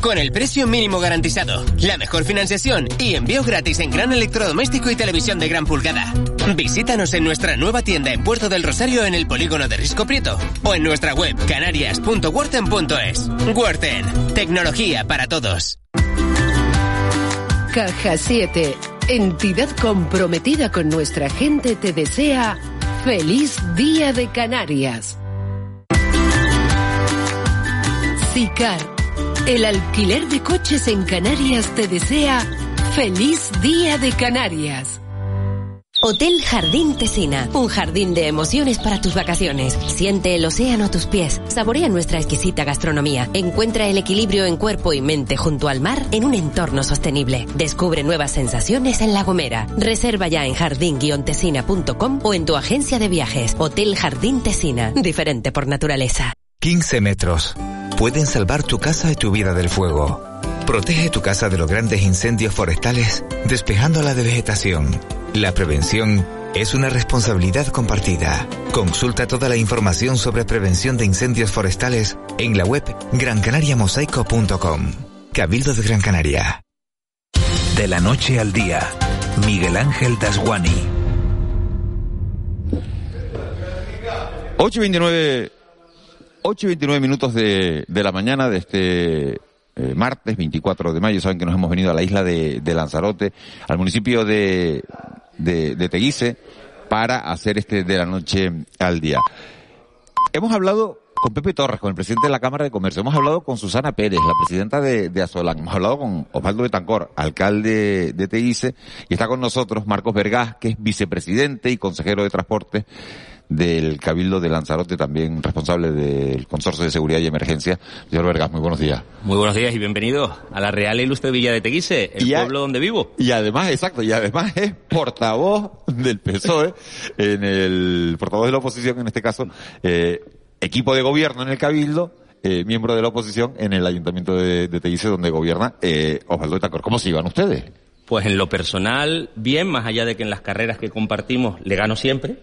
Speaker 15: Con el precio mínimo garantizado, la mejor financiación y envío gratis en gran electrodoméstico y televisión de gran pulgada. Visítanos en nuestra nueva tienda en Puerto del Rosario en el polígono de Risco Prieto o en nuestra web canarias.worten.es. Worten, tecnología para todos.
Speaker 10: Caja 7, entidad comprometida con nuestra gente, te desea feliz día de Canarias. SICAR, el alquiler de coches en Canarias te desea feliz día de Canarias.
Speaker 16: Hotel Jardín Tesina, un jardín de emociones para tus vacaciones. Siente el océano a tus pies, saborea nuestra exquisita gastronomía, encuentra el equilibrio en cuerpo y mente junto al mar en un entorno sostenible. Descubre nuevas sensaciones en La Gomera. Reserva ya en jardín-tesina.com o en tu agencia de viajes. Hotel Jardín Tesina, diferente por naturaleza.
Speaker 7: 15 metros. Pueden salvar tu casa y tu vida del fuego. Protege tu casa de los grandes incendios forestales despejándola de vegetación. La prevención es una responsabilidad compartida. Consulta toda la información sobre prevención de incendios forestales en la web grancanariamosaico.com. Cabildo de Gran Canaria.
Speaker 5: De la noche al día, Miguel Ángel Dasguani.
Speaker 11: 8 y 29, 8 y 29 minutos de, de la mañana de este eh, martes 24 de mayo. Saben que nos hemos venido a la isla de, de Lanzarote, al municipio de, de, de Teguise, para hacer este de la noche al día. Hemos hablado con Pepe Torres, con el presidente de la Cámara de Comercio. Hemos hablado con Susana Pérez, la presidenta de, de Azolan. Hemos hablado con Osvaldo Betancor, alcalde de Teguise. Y está con nosotros Marcos Vergás, que es vicepresidente y consejero de Transporte del Cabildo de Lanzarote, también responsable del Consorcio de Seguridad y Emergencia. Señor Vergás, muy buenos días.
Speaker 17: Muy buenos días y bienvenido a la Real e Ilustre Villa de Teguise, el
Speaker 11: Y a-
Speaker 17: pueblo donde vivo.
Speaker 11: Y además, exacto, y además es portavoz del PSOE, en el, portavoz de la oposición en este caso, eh, equipo de gobierno en el Cabildo, eh, miembro de la oposición en el Ayuntamiento de, de Teguise donde gobierna eh, Osvaldo Itacor. ¿Cómo se iban ustedes?
Speaker 17: Pues en lo personal, bien, más allá de que en las carreras que compartimos le gano siempre.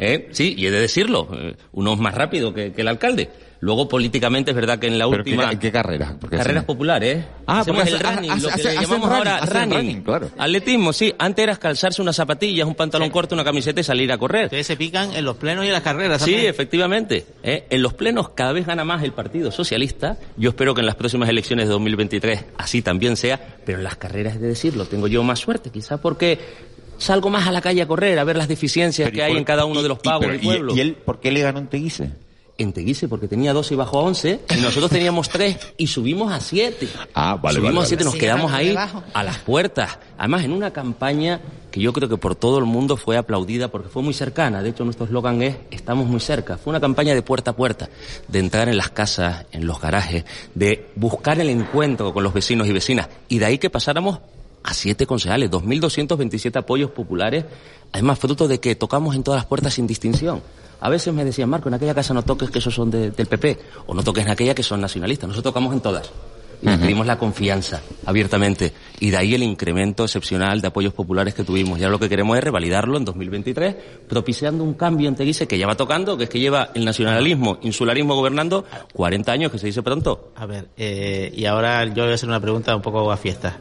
Speaker 17: ¿Eh? Sí, y he de decirlo, eh, uno es más rápido que, que el alcalde. Luego, políticamente, es verdad que en la
Speaker 11: Pero
Speaker 17: última...
Speaker 11: ¿qué, ¿En qué carrera? Porque
Speaker 17: Carreras
Speaker 11: así-
Speaker 17: populares.
Speaker 11: Ah,
Speaker 17: Hacemos
Speaker 11: porque
Speaker 17: el
Speaker 11: hace-
Speaker 17: running,
Speaker 11: hace-
Speaker 17: lo que
Speaker 11: hace-
Speaker 17: le llamamos
Speaker 11: running,
Speaker 17: ahora running.
Speaker 11: running, claro.
Speaker 17: Atletismo, sí. Antes era calzarse unas zapatillas, un pantalón corto, una camiseta y salir a correr.
Speaker 13: Ustedes se pican en los plenos y en las carreras
Speaker 17: Sí,
Speaker 13: también.
Speaker 17: efectivamente. ¿eh? En los plenos cada vez gana más el Partido Socialista. Yo espero que en las próximas elecciones de 2023 así también sea. Pero en las carreras, es de decirlo, tengo yo más suerte, quizás porque salgo más a la calle a correr, a ver las deficiencias
Speaker 11: Pero, ¿y
Speaker 17: que hay
Speaker 11: por-
Speaker 17: en cada uno
Speaker 11: y-
Speaker 17: de los pagos del
Speaker 11: y-
Speaker 17: pueblo.
Speaker 11: ¿Y él por qué le ganó en Teguise?
Speaker 17: En Teguise, porque tenía 12 y bajó a 11, y nosotros teníamos 3 y subimos a 7.
Speaker 11: Ah, vale,
Speaker 17: Subimos
Speaker 11: vale,
Speaker 17: a 7,
Speaker 11: vale.
Speaker 17: nos quedamos ahí a las puertas. Además, en una campaña que yo creo que por todo el mundo fue aplaudida porque fue muy cercana. De hecho, nuestro eslogan es Estamos muy cerca. Fue una campaña de puerta a puerta, de entrar en las casas, en los garajes, de buscar el encuentro con los vecinos y vecinas. Y de ahí que pasáramos a siete concejales, 2.227 apoyos populares, además fruto de que tocamos en todas las puertas sin distinción. A veces me decían, Marco, en aquella casa no toques que esos son de- del PP, o no toques en aquella que son nacionalistas. Nosotros tocamos en todas. Y pedimos la confianza, abiertamente. Y de ahí el incremento excepcional de apoyos populares que tuvimos. Y ahora lo que queremos es revalidarlo en 2023, propiciando un cambio en Teguise que ya va tocando, que es que lleva el nacionalismo, insularismo gobernando 40 años, que se dice pronto.
Speaker 13: A ver, eh, y ahora yo voy a hacer una pregunta un poco a fiesta.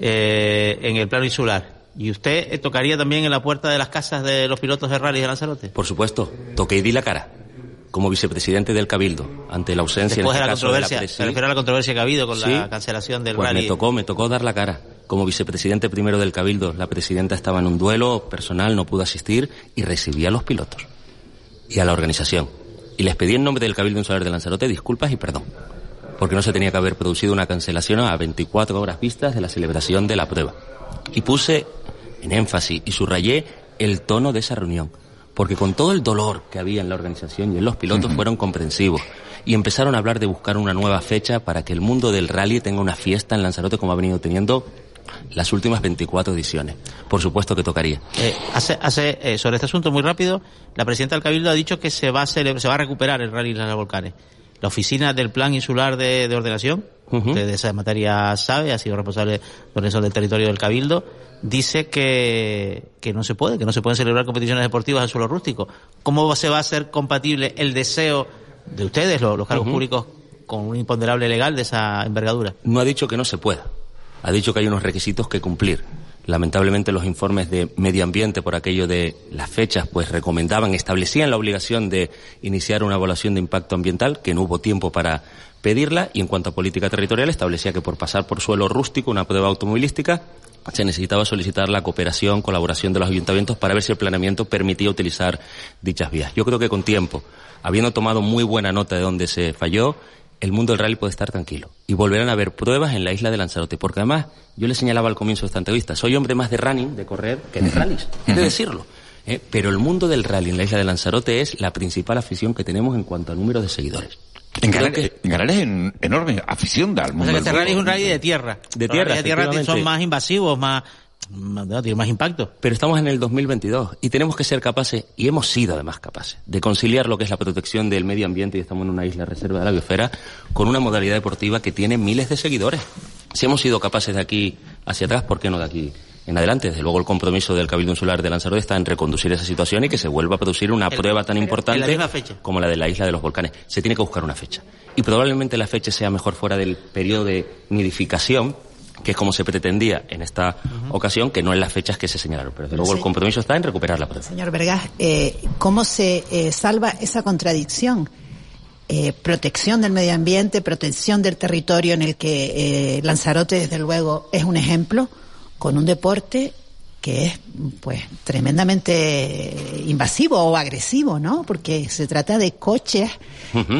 Speaker 13: Eh, en el plano insular, ¿y usted tocaría también en la puerta de las casas de los pilotos de rally de Lanzarote?
Speaker 17: Por supuesto, toqué y di la cara, como vicepresidente del Cabildo, ante la ausencia
Speaker 13: Después
Speaker 17: en
Speaker 13: de la
Speaker 17: este caso de la
Speaker 13: controversia,
Speaker 17: presi-
Speaker 13: se refiere a la controversia que ha habido con
Speaker 17: Sí.
Speaker 13: la cancelación del
Speaker 17: Pues
Speaker 13: rally.
Speaker 17: me tocó, me tocó dar la cara. Como vicepresidente primero del Cabildo, la presidenta estaba en un duelo personal, no pudo asistir y recibí a los pilotos y a la organización. Y les pedí en nombre del Cabildo Insular de Lanzarote disculpas y perdón. Porque no se tenía que haber producido una cancelación a 24 horas vistas de la celebración de la prueba. Y puse en énfasis y subrayé el tono de esa reunión. Porque con todo el dolor que había en la organización y en los pilotos fueron comprensivos. Y empezaron a hablar de buscar una nueva fecha para que el mundo del rally tenga una fiesta en Lanzarote como ha venido teniendo las últimas 24 ediciones. Por supuesto que tocaría.
Speaker 13: Eh, hace, hace, eh, sobre este asunto muy rápido, la presidenta del Cabildo ha dicho que se va a, se va a recuperar el rally de los volcanes. La oficina del Plan Insular de, de Ordenación, usted de esa materia sabe, ha sido responsable de ordenación del territorio del Cabildo, dice que, que no se puede, que no se pueden celebrar competiciones deportivas en suelo rústico. ¿Cómo se va a hacer compatible el deseo de ustedes, los, los cargos públicos, con un imponderable legal de esa envergadura?
Speaker 17: No ha dicho que no se pueda. Ha dicho que hay unos requisitos que cumplir. Lamentablemente los informes de medio ambiente por aquello de las fechas pues recomendaban, establecían la obligación de iniciar una evaluación de impacto ambiental, que no hubo tiempo para pedirla, y en cuanto a política territorial establecía que por pasar por suelo rústico, una prueba automovilística, se necesitaba solicitar la cooperación, colaboración de los ayuntamientos para ver si el planeamiento permitía utilizar dichas vías. Yo creo que con tiempo, habiendo tomado muy buena nota de dónde se falló, el mundo del rally puede estar tranquilo y volverán a haber pruebas en la isla de Lanzarote, porque además yo le señalaba al comienzo de esta entrevista, soy hombre más de running, de correr, que de rallies, he de decirlo. ¿eh? Pero el mundo del rally en la isla de Lanzarote es la principal afición que tenemos en cuanto a número de seguidores.
Speaker 11: En Canarias, en Canarias hay en- enorme afición al
Speaker 13: O
Speaker 11: mundo
Speaker 13: sea que este rally es un rally de tierra.
Speaker 17: De tierra,
Speaker 13: de tierra son más invasivos, más, no, tienen más impacto.
Speaker 17: Pero estamos en el 2022 y tenemos que ser capaces, y hemos sido además capaces, de conciliar lo que es la protección del medio ambiente, y estamos en una isla reserva de la biosfera, con una modalidad deportiva que tiene miles de seguidores. Si hemos sido capaces de aquí hacia atrás, ¿por qué no de aquí en adelante? Desde luego el compromiso del Cabildo Insular de Lanzarote está en reconducir esa situación y que se vuelva a producir una
Speaker 13: El-
Speaker 17: prueba tan
Speaker 13: la
Speaker 17: importante como la de la isla de los volcanes. Se tiene que buscar una fecha. Y probablemente la fecha sea mejor fuera del periodo de nidificación, que es como se pretendía en esta ocasión, que no en las fechas que se señalaron. Pero desde luego el compromiso está en recuperar la prueba.
Speaker 14: Señor Vergas, eh, ¿cómo se eh, salva esa contradicción? Eh, protección del medio ambiente, protección del territorio en el que Lanzarote, desde luego, es un ejemplo, con un deporte que es pues tremendamente invasivo o agresivo, ¿no? Porque se trata de coches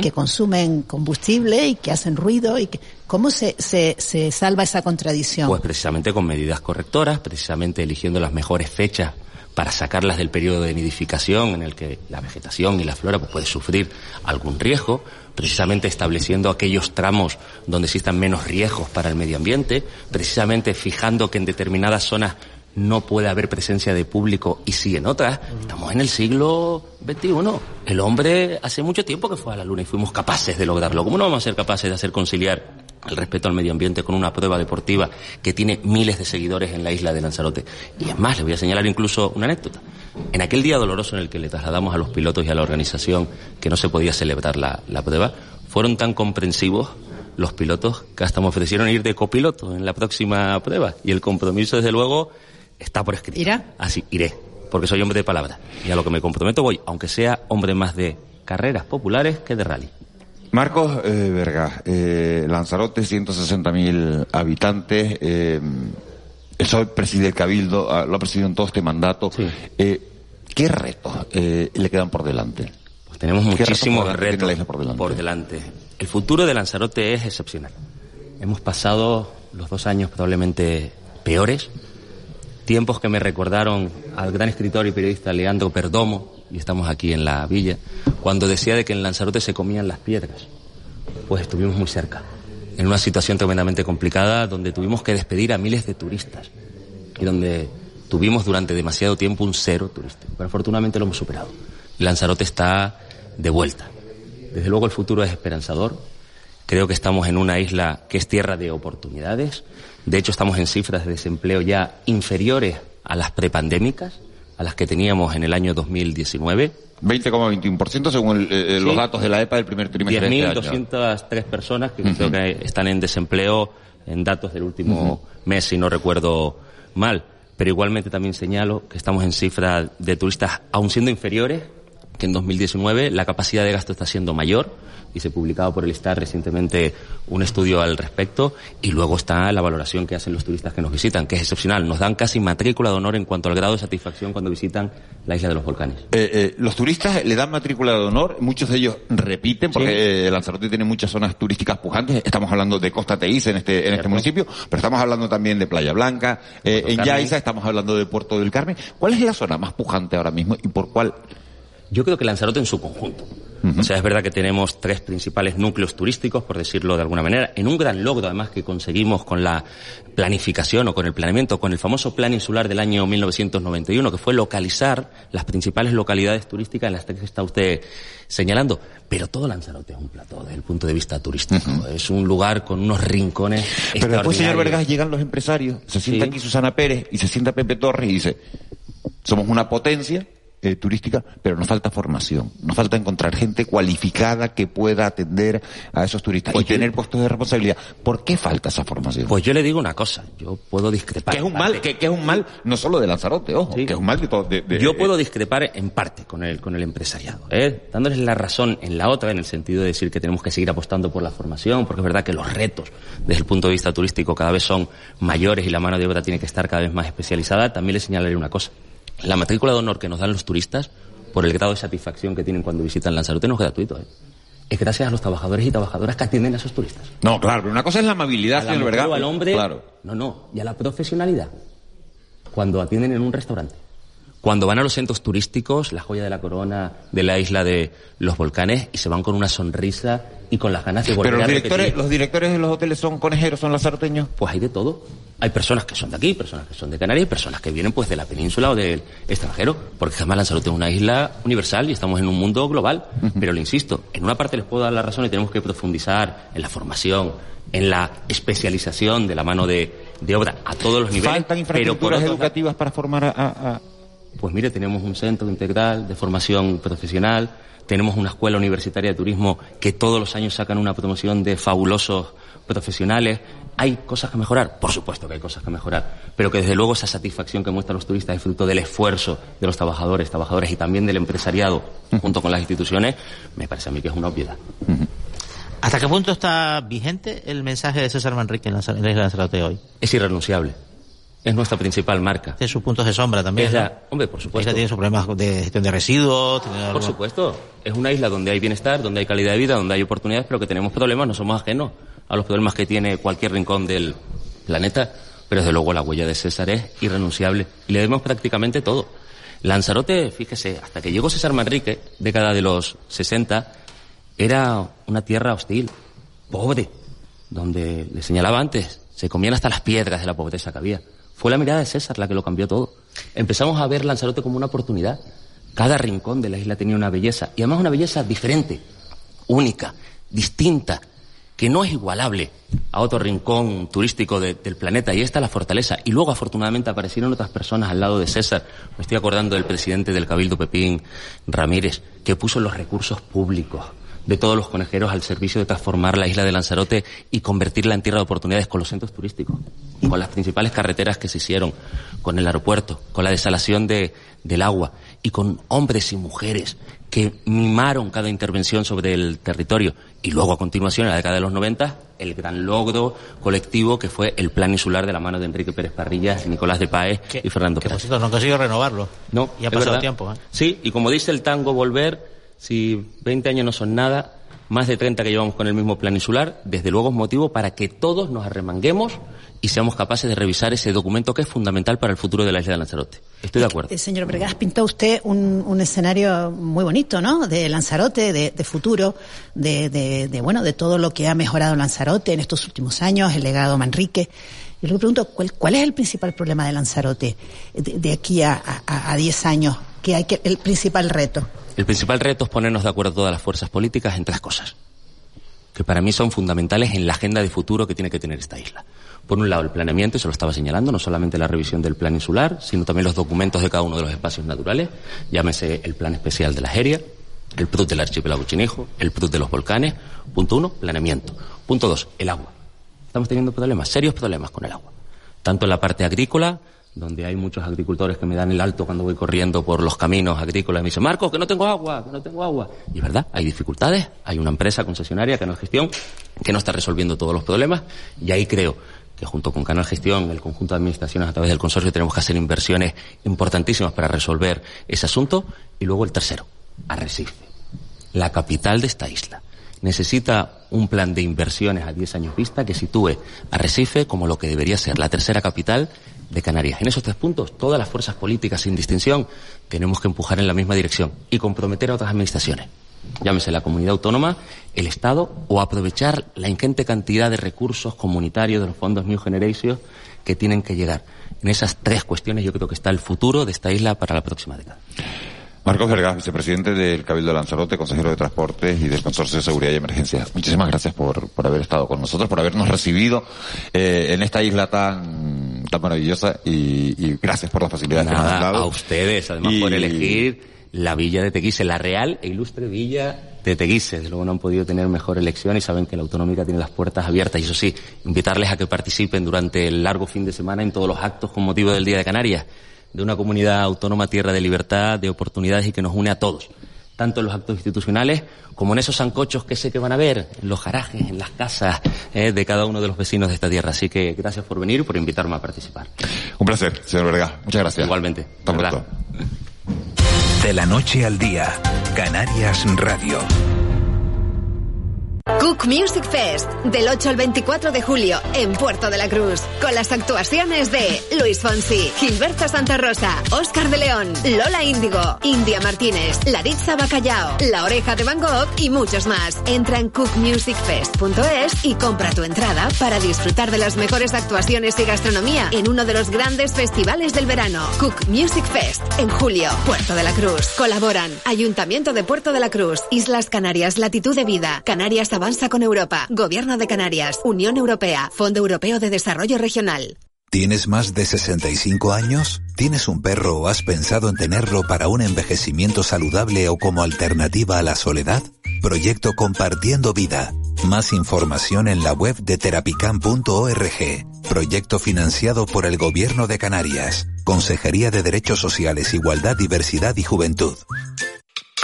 Speaker 14: que consumen combustible y que hacen ruido y que ¿cómo se, se, se salva esa contradicción?
Speaker 17: Pues precisamente con medidas correctoras, precisamente eligiendo las mejores fechas para sacarlas del periodo de nidificación en el que la vegetación y la flora pues, puede sufrir algún riesgo, precisamente estableciendo aquellos tramos donde existan menos riesgos para el medio ambiente, precisamente fijando que en determinadas zonas no puede haber presencia de público y sí en otras. Estamos en el siglo XXI. El hombre hace mucho tiempo que fue a la luna y fuimos capaces de lograrlo. ¿Cómo no vamos a ser capaces de hacer conciliar el respeto al medio ambiente con una prueba deportiva que tiene miles de seguidores en la isla de Lanzarote? Y es más, le voy a señalar incluso una anécdota. En aquel día doloroso en el que le trasladamos a los pilotos y a la organización que no se podía celebrar la, la prueba, fueron tan comprensivos los pilotos que hasta me ofrecieron ir de copiloto en la próxima prueba. Y el compromiso, desde luego, está por escrito.
Speaker 14: ¿Irá?
Speaker 17: Así, iré, porque soy hombre de palabra. Y a lo que me comprometo voy, aunque sea hombre más de carreras populares que de rally.
Speaker 11: Marcos eh, Vergas, eh, Lanzarote, 160.000 habitantes. Eh, el PSOE preside el Cabildo, ah, lo ha presidido en todo este mandato. Eh, ¿Qué retos eh, le quedan por delante?
Speaker 17: Pues tenemos
Speaker 11: ¿Qué
Speaker 17: muchísimos retos
Speaker 11: isla por delante?
Speaker 17: por delante. El futuro de Lanzarote es excepcional. Hemos pasado los dos años probablemente peores, tiempos que me recordaron al gran escritor y periodista Leandro Perdomo, y estamos aquí en la villa, cuando decía de que en Lanzarote se comían las piedras. Pues estuvimos muy cerca, en una situación tremendamente complicada donde tuvimos que despedir a miles de turistas y donde tuvimos durante demasiado tiempo un cero turístico. Pero afortunadamente lo hemos superado. Lanzarote está de vuelta. Desde luego el futuro es esperanzador. Creo que estamos en una isla que es tierra de oportunidades. De hecho, estamos en cifras de desempleo ya inferiores a las prepandémicas, a las que teníamos en el año 2019.
Speaker 11: 20,21% según el- eh, los
Speaker 17: Sí.
Speaker 11: datos de la EPA del primer trimestre de este año.
Speaker 17: 10.203 personas que creo que están en desempleo en datos del último mes, si no recuerdo mal. Pero igualmente también señalo que estamos en cifras de turistas aún siendo inferiores que en 2019. La capacidad de gasto está siendo mayor y se publicado por el ISTAR recientemente un estudio al respecto. Y luego está la valoración que hacen los turistas que nos visitan, que es excepcional. Nos dan casi matrícula de honor en cuanto al grado de satisfacción cuando visitan la isla de los volcanes.
Speaker 11: Eh, eh, los turistas le dan matrícula de honor, muchos de ellos repiten, porque eh, Lanzarote tiene muchas zonas turísticas pujantes. Estamos hablando de Costa Teguise en este, en este municipio, pero estamos hablando también de Playa Blanca, eh, en
Speaker 17: Carmen.
Speaker 11: Yaiza estamos hablando de Puerto del Carmen. ¿Cuál es la zona más pujante ahora mismo y por cuál?
Speaker 17: Yo creo que Lanzarote en su conjunto. O sea, es verdad que tenemos tres principales núcleos turísticos, por decirlo de alguna manera, en un gran logro además que conseguimos con la planificación o con el planeamiento, con el famoso plan insular del año 1991, que fue localizar las principales localidades turísticas en las que está usted señalando. Pero todo Lanzarote es un plató desde el punto de vista turístico. Es un lugar con unos rincones
Speaker 11: Pero después, señor. Vergas, llegan los empresarios, se sienta
Speaker 17: Sí.
Speaker 11: aquí Susana Pérez y se sienta Pepe Torres y dice, somos una potencia eh, turística, pero nos falta formación, nos falta encontrar gente cualificada que pueda atender a esos turistas y tener puestos de responsabilidad. ¿Por qué falta esa formación?
Speaker 17: Pues yo le digo una cosa, yo puedo discrepar.
Speaker 11: que es un mal, que, que es un mal no solo de Lanzarote, ojo, que es un mal de todo. de- de-
Speaker 17: Yo puedo discrepar en parte con el, con el empresariado, ¿eh? dándoles la razón en la otra, en el sentido de decir que tenemos que seguir apostando por la formación, porque es verdad que los retos desde el punto de vista turístico cada vez son mayores y la mano de obra tiene que estar cada vez más especializada. También les señalaré una cosa. La matrícula de honor que nos dan los turistas, por el grado de satisfacción que tienen cuando visitan Lanzarote, no es gratuito. ¿eh? es gracias a los trabajadores y trabajadoras que atienden a esos turistas.
Speaker 11: No, claro, pero una cosa es la amabilidad,
Speaker 17: A la mujer al hombre,
Speaker 11: Claro.
Speaker 17: no, no, y a la profesionalidad. Cuando atienden en un restaurante. Cuando van a los centros turísticos, la joya de la corona de la isla de los volcanes, y se van con una sonrisa y con las ganas de volver
Speaker 11: Pero los
Speaker 17: a
Speaker 11: directores, los directores de los hoteles son conejeros, son lazaroteños.
Speaker 17: Pues hay de todo. Hay personas que son de aquí, personas que son de Canarias personas que vienen pues de la península o del extranjero, porque jamás Lanzarote es una isla universal y estamos en un mundo global. Pero le insisto, en una parte les puedo dar la razón y tenemos que profundizar en la formación, en la especialización de la mano de, de obra a todos los niveles.
Speaker 11: Faltan
Speaker 17: pero por
Speaker 11: infraestructuras
Speaker 17: otro
Speaker 11: educativas para formar a- a-
Speaker 17: pues mire, tenemos un centro integral de formación profesional, tenemos una escuela universitaria de turismo que todos los años sacan una promoción de fabulosos profesionales. ¿Hay cosas que mejorar? Por supuesto que hay cosas que mejorar, pero que desde luego esa satisfacción que muestran los turistas es fruto del esfuerzo de los trabajadores, trabajadores y también del empresariado junto con las instituciones, me parece a mí que es una obviedad.
Speaker 13: ¿Hasta qué punto está vigente el mensaje de César Manrique en la, en la isla de hoy?
Speaker 17: Es irrenunciable. Es nuestra principal marca.
Speaker 13: Tiene sus puntos de sombra también.
Speaker 17: Es hombre, por supuesto.
Speaker 13: isla tiene sus problemas de gestión de residuos. tiene
Speaker 17: Por
Speaker 13: algo-
Speaker 17: supuesto. Es una isla donde hay bienestar, donde hay calidad de vida, donde hay oportunidades, pero que tenemos problemas, no somos ajenos a los problemas que tiene cualquier rincón del planeta. Pero desde luego la huella de César es irrenunciable y le debemos prácticamente todo. Lanzarote, fíjese, hasta que llegó César Manrique, década de los 60, era una tierra hostil, pobre, donde le señalaba antes, se comían hasta las piedras de la pobreza que había. Fue la mirada de César la que lo cambió todo. Empezamos a ver Lanzarote como una oportunidad. Cada rincón de la isla tenía una belleza, y además una belleza diferente, única, distinta, que no es igualable a otro rincón turístico de- del planeta, y esta la fortaleza. Y luego, afortunadamente, aparecieron otras personas al lado de César. Me estoy acordando del presidente del Cabildo, Pepín Ramírez, que puso los recursos públicos de todos los conejeros al servicio de transformar la isla de Lanzarote y convertirla en tierra de oportunidades con los centros turísticos, con las principales carreteras que se hicieron, con el aeropuerto, con la desalación de, del agua y con hombres y mujeres que mimaron cada intervención sobre el territorio. Y luego, a continuación, en la década de los 90, el gran logro colectivo que fue el plan insular de la mano de Enrique Pérez Parrilla, Nicolás de Paez y Fernando
Speaker 13: Que por
Speaker 17: Pérez.
Speaker 13: cierto no renovarlo.
Speaker 17: No,
Speaker 13: Y ha pasado
Speaker 17: verdad.
Speaker 13: tiempo. ¿eh?
Speaker 17: Sí, y como dice el tango Volver, si 20 años no son nada, más de 30 que llevamos con el mismo plan insular, desde luego es motivo para que todos nos arremanguemos y seamos capaces de revisar ese documento que es fundamental para el futuro de la isla de Lanzarote. Estoy de acuerdo.
Speaker 14: Eh, señor Vergas, pintó usted un, un escenario muy bonito, ¿no? De Lanzarote, de, de futuro, de, de, de, bueno, de todo lo que ha mejorado Lanzarote en estos últimos años, el legado Manrique. Yo le pregunto, ¿cuál, cuál es el principal problema de Lanzarote de, aquí a 10 años? ¿Qué hay que, el principal reto?
Speaker 17: El principal reto es ponernos de acuerdo todas las fuerzas políticas en tres cosas, que para mí son fundamentales en la agenda de futuro que tiene que tener esta isla. Por un lado, el planeamiento, y se lo estaba señalando, no solamente la revisión del plan insular, sino también los documentos de cada uno de los espacios naturales, llámese el plan especial de la Jeria, el PRUT del archipiélago Chinijo, el PRUT de los volcanes. Punto uno, planeamiento. Punto dos, el agua. Estamos teniendo problemas, serios problemas con el agua. Tanto en la parte agrícola, donde hay muchos agricultores que me dan el alto cuando voy corriendo por los caminos agrícolas y me dicen, Marco, que no tengo agua, que no tengo agua. Y es verdad, hay dificultades, hay una empresa concesionaria, Canal Gestión, que no está resolviendo todos los problemas, y ahí creo que junto con Canal Gestión, el conjunto de administraciones a través del consorcio, tenemos que hacer inversiones importantísimas para resolver ese asunto. Y luego el tercero, Arrecife, la capital de esta isla. Necesita un plan de inversiones a 10 años vista que sitúe a Recife como lo que debería ser la tercera capital de Canarias. En esos tres puntos, todas las fuerzas políticas sin distinción tenemos que empujar en la misma dirección y comprometer a otras administraciones. Llámese la comunidad autónoma, el Estado o aprovechar la ingente cantidad de recursos comunitarios de los fondos New Generation que tienen que llegar. En esas tres cuestiones yo creo que está el futuro de esta isla para la próxima década.
Speaker 11: Marcos Vergas, vicepresidente del Cabildo de Lanzarote, consejero de Transportes y del Consorcio de Seguridad y Emergencia. Muchísimas gracias por, por haber estado con nosotros, por habernos recibido eh, en esta isla tan, tan maravillosa y, y gracias por las facilidades que nos han dado.
Speaker 17: a ustedes, además
Speaker 11: Y-
Speaker 17: por elegir la villa de Teguise, la real e ilustre villa de Teguise. Desde luego no han podido tener mejor elección y saben que la autonómica tiene las puertas abiertas. Y eso sí, invitarles a que participen durante el largo fin de semana en todos los actos con motivo del Día de Canarias, de una comunidad autónoma tierra de libertad, de oportunidades y que nos une a todos. Tanto en los actos institucionales como en esos sancochos que sé que van a ver, en los garajes, en las casas eh, de cada uno de los vecinos de esta tierra. Así que gracias por venir y por invitarme a participar.
Speaker 11: Un placer, señor Vergas. Muchas gracias.
Speaker 17: Igualmente. De
Speaker 5: la noche al día, Canarias Radio.
Speaker 18: Cook Music Fest, del 8 al 24 de julio, en Puerto de la Cruz, con las actuaciones de Luis Fonsi, Gilberto Santa Rosa, Oscar de León, Lola Índigo, India Martínez, Laritza Bacallao, La Oreja de Van Gogh y muchos más. Entra en cookmusicfest.es y compra tu entrada para disfrutar de las mejores actuaciones y gastronomía en uno de los grandes festivales del verano. Cook Music Fest, en julio, Puerto de la Cruz. Colaboran Ayuntamiento de Puerto de la Cruz, Islas Canarias, Latitud de Vida, Canarias Avanza con Europa, Gobierno de Canarias, Unión Europea, Fondo Europeo de Desarrollo Regional.
Speaker 5: ¿Tienes más de 65 años? ¿Tienes un perro o has pensado en tenerlo para un envejecimiento saludable o como alternativa a la soledad? Proyecto Compartiendo Vida. Más información en la web de terapicam.org. Proyecto financiado por el Gobierno de Canarias. Consejería de Derechos Sociales, Igualdad, Diversidad y Juventud.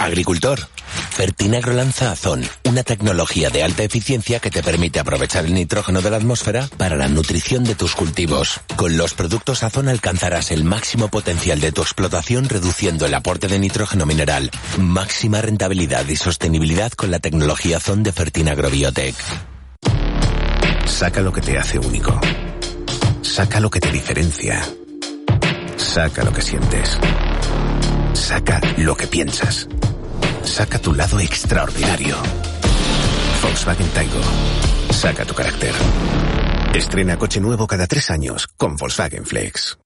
Speaker 19: Agricultor. Fertinagro lanza Azón, una tecnología de alta eficiencia que te permite aprovechar el nitrógeno de la atmósfera para la nutrición de tus cultivos. Con los productos Azón alcanzarás el máximo potencial de tu explotación reduciendo el aporte de nitrógeno mineral. Máxima rentabilidad y sostenibilidad con la tecnología Azón de Fertinagro Biotech.
Speaker 20: Saca lo que te hace único. Saca lo que te diferencia. Saca lo que sientes. Saca lo que piensas. Saca tu lado extraordinario. Volkswagen Taigo. Saca tu carácter. Estrena coche nuevo cada tres años con Volkswagen Flex.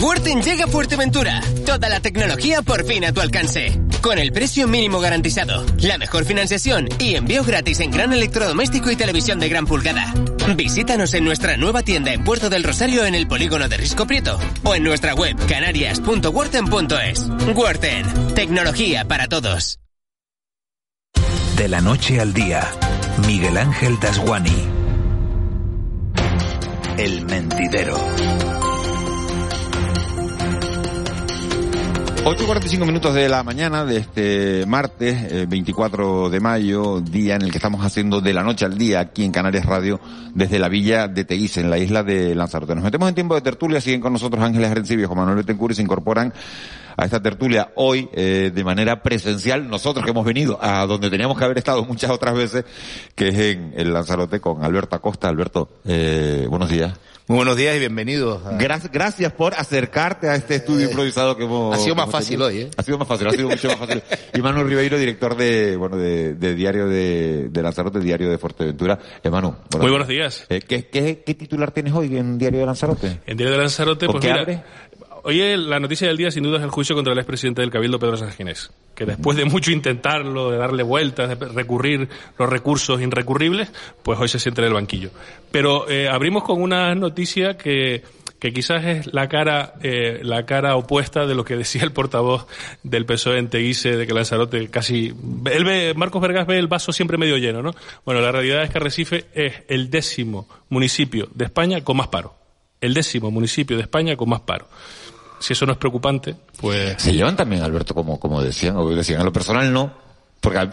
Speaker 15: Worten llega a Fuerteventura. Toda la tecnología por fin a tu alcance. Con el precio mínimo garantizado, la mejor financiación y envío gratis en gran electrodoméstico y televisión de gran pulgada. Visítanos en nuestra nueva tienda en Puerto del Rosario en el polígono de Risco Prieto o en nuestra web canarias.worten.es. Worten, tecnología para todos.
Speaker 5: De la noche al día, Miguel Ángel Dasguani. El mentidero.
Speaker 11: 8 y 45 minutos de la mañana de este martes, eh, 24 de mayo, día en el que estamos haciendo de la noche al día aquí en Canarias Radio desde la villa de Teguise, en la isla de Lanzarote. Nos metemos en tiempo de tertulia, siguen con nosotros Ángeles Arencibio, Juan Manuel Betancourt y se incorporan a esta tertulia hoy eh, de manera presencial, nosotros que hemos venido a donde teníamos que haber estado muchas otras veces, que es en el Lanzarote con Alberto Acosta. Alberto, eh, buenos días.
Speaker 21: Muy buenos días y bienvenidos. a-
Speaker 11: Gracias, gracias por acercarte a este estudio improvisado que hemos...
Speaker 21: Ha sido más fácil
Speaker 11: tenido.
Speaker 21: hoy, ¿eh?
Speaker 11: Ha sido más fácil, ha sido mucho más fácil. Y Manu Ribeiro, director de, bueno, de, de Diario de, de Lanzarote, Diario de Fuerteventura. Eh, Manu,
Speaker 22: Muy buenos días.
Speaker 11: Eh, ¿qué, qué, qué titular tienes hoy en Diario de Lanzarote?
Speaker 22: En Diario de Lanzarote,
Speaker 11: ¿Con
Speaker 22: pues
Speaker 11: qué
Speaker 22: mira,
Speaker 11: abre?
Speaker 22: Hoy el- la noticia del día sin duda es el juicio contra el expresidente del Cabildo, Pedro Sánchez, que después de mucho intentarlo, de darle vueltas, de recurrir los recursos irrecurribles, pues hoy se siente en el banquillo. Pero eh, abrimos con una noticia que quizás es la cara eh, la cara opuesta de lo que decía el portavoz del PSOE en Teguise de que Lanzarote casi él ve Marcos Vergas ve el vaso siempre medio lleno no bueno la realidad es que Arrecife es el décimo municipio de España con más paro. El décimo municipio de España con más paro si eso no es preocupante pues
Speaker 11: Se llevan también, Alberto, como, como decían, o decían, en lo personal no, porque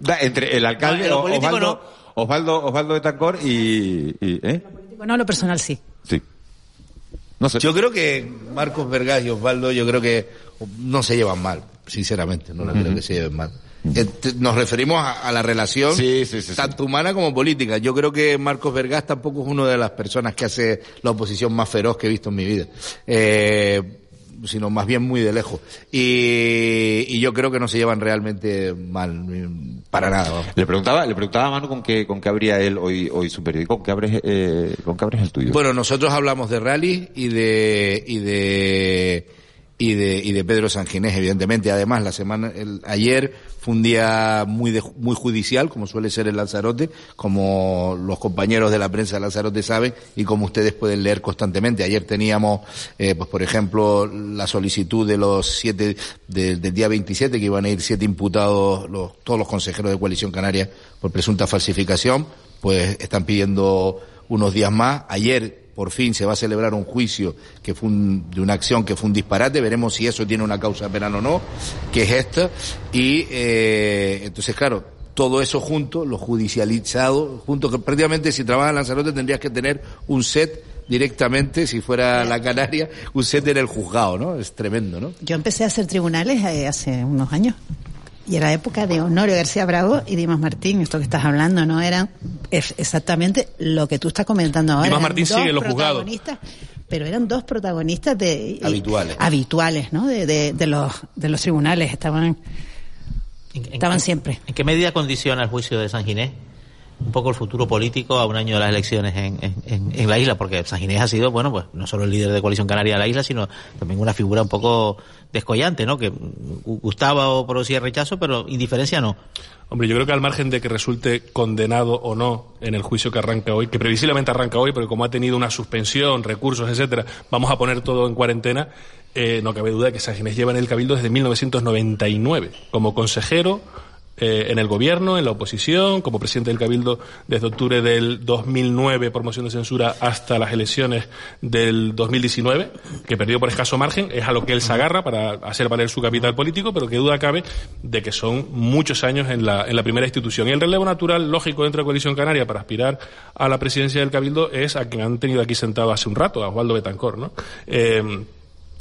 Speaker 11: da- entre el alcalde,
Speaker 14: No, en lo
Speaker 11: o-
Speaker 14: político
Speaker 11: Osvaldo, Osvaldo, Osvaldo de Tancor y, y- ¿eh?
Speaker 14: No, lo personal sí.
Speaker 11: Sí. No sé.
Speaker 21: Yo creo que Marcos Vergas y Osvaldo, yo creo que no se llevan mal, sinceramente, no creo que se lleven mal. Eh, Nos referimos a, a la relación tanto humana como política. Yo creo que Marcos Vergas tampoco es una de las personas que hace la oposición más feroz que he visto en mi vida. Eh, sino más bien muy de lejos. Y, y yo creo que no se llevan realmente mal, para nada. vamos.
Speaker 11: Le preguntaba, le preguntaba a Manu con qué, con qué abría él hoy, hoy su periódico, con qué abres, eh, con qué abres el tuyo.
Speaker 21: Bueno, nosotros hablamos de rally y de y de y de y de Pedro Sanginés, evidentemente. Además, la semana el, ayer fue un día muy de- muy judicial, como suele ser el Lanzarote, como los compañeros de la prensa de Lanzarote saben y como ustedes pueden leer constantemente. Ayer teníamos, eh, pues por ejemplo, la solicitud de los siete de- del día 27 que iban a ir siete imputados, los, todos los consejeros de Coalición Canaria por presunta falsificación, pues están pidiendo unos días más. Ayer por fin se va a celebrar un juicio que fue un- de una acción que fue un disparate, veremos si eso tiene una causa penal o no, que es esta, y eh, entonces claro, todo eso junto, lo judicializado, junto que prácticamente si trabajas en Lanzarote tendrías que tener un set directamente, si fuera la Canaria, un set en el juzgado, ¿no? Es tremendo, ¿no?
Speaker 14: Yo empecé a hacer tribunales eh, hace unos años. Y era época de Honorio García Bravo y Dimas Martín, esto que estás hablando, ¿no? Era exactamente lo que tú estás comentando ahora.
Speaker 22: Dimas Martín sigue en los juzgados.
Speaker 14: Pero eran dos protagonistas de
Speaker 21: Habituales.
Speaker 14: habituales, ¿no? De, de, de los de los tribunales estaban estaban siempre.
Speaker 13: ¿En qué medida condiciona el juicio de San Ginés un poco el futuro político a un año de las elecciones en, en- la isla? Porque San Ginés ha sido, bueno, pues no solo el líder de Coalición Canaria de la isla, sino también una figura un poco descollante, ¿no? Que gu- gustaba o producía rechazo, pero indiferencia no.
Speaker 22: Hombre, yo creo que al margen de que resulte condenado o no en el juicio que arranca hoy, que previsiblemente arranca hoy, pero como ha tenido una suspensión, recursos, etcétera, vamos a poner todo en cuarentena, eh, no cabe duda que San Ginés lleva en el Cabildo desde 1999 como consejero eh, en el gobierno, en la oposición, como presidente del Cabildo desde octubre del 2009 por moción de censura hasta las elecciones del 2019, que perdió por escaso margen, es a lo que él se agarra para hacer valer su capital político, pero que duda cabe de que son muchos años en la, en la primera institución. Y el relevo natural lógico dentro de Coalición Canaria para aspirar a la presidencia del Cabildo es a quien han tenido aquí sentado hace un rato, a Osvaldo Betancor, ¿no? Eh,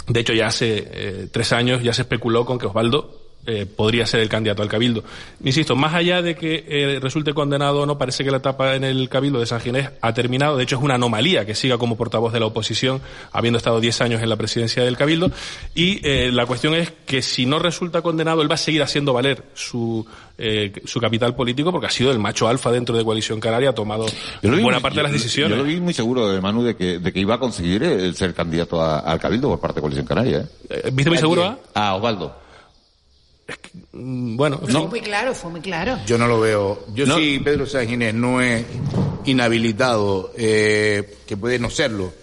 Speaker 22: de hecho, ya hace eh, tres años ya se especuló con que Osvaldo eh, podría ser el candidato al Cabildo. Insisto, más allá de que eh, resulte condenado o no, parece que la etapa en el Cabildo de San Ginés ha terminado. De hecho, es una anomalía que siga como portavoz de la oposición, habiendo estado diez años en la presidencia del Cabildo. Y eh, la cuestión es que si no resulta condenado, él va a seguir haciendo valer su, eh, su capital político porque ha sido el macho alfa dentro de Coalición Canaria, ha tomado
Speaker 11: Yo lo vi
Speaker 22: buena
Speaker 11: muy-
Speaker 22: parte de las
Speaker 11: yo-
Speaker 22: decisiones.
Speaker 11: Yo lo vi muy seguro de Manu de que, de que iba a conseguir el ser candidato a- al Cabildo por parte de Coalición Canaria. ¿eh?
Speaker 22: ¿Viste muy seguro, ah?
Speaker 11: A Osvaldo.
Speaker 22: Mm, Bueno,
Speaker 14: Fue muy claro, fue muy claro.
Speaker 21: Yo no lo veo. Yo sí, Pedro Sáenz Ginés no es inhabilitado, eh, que puede no serlo.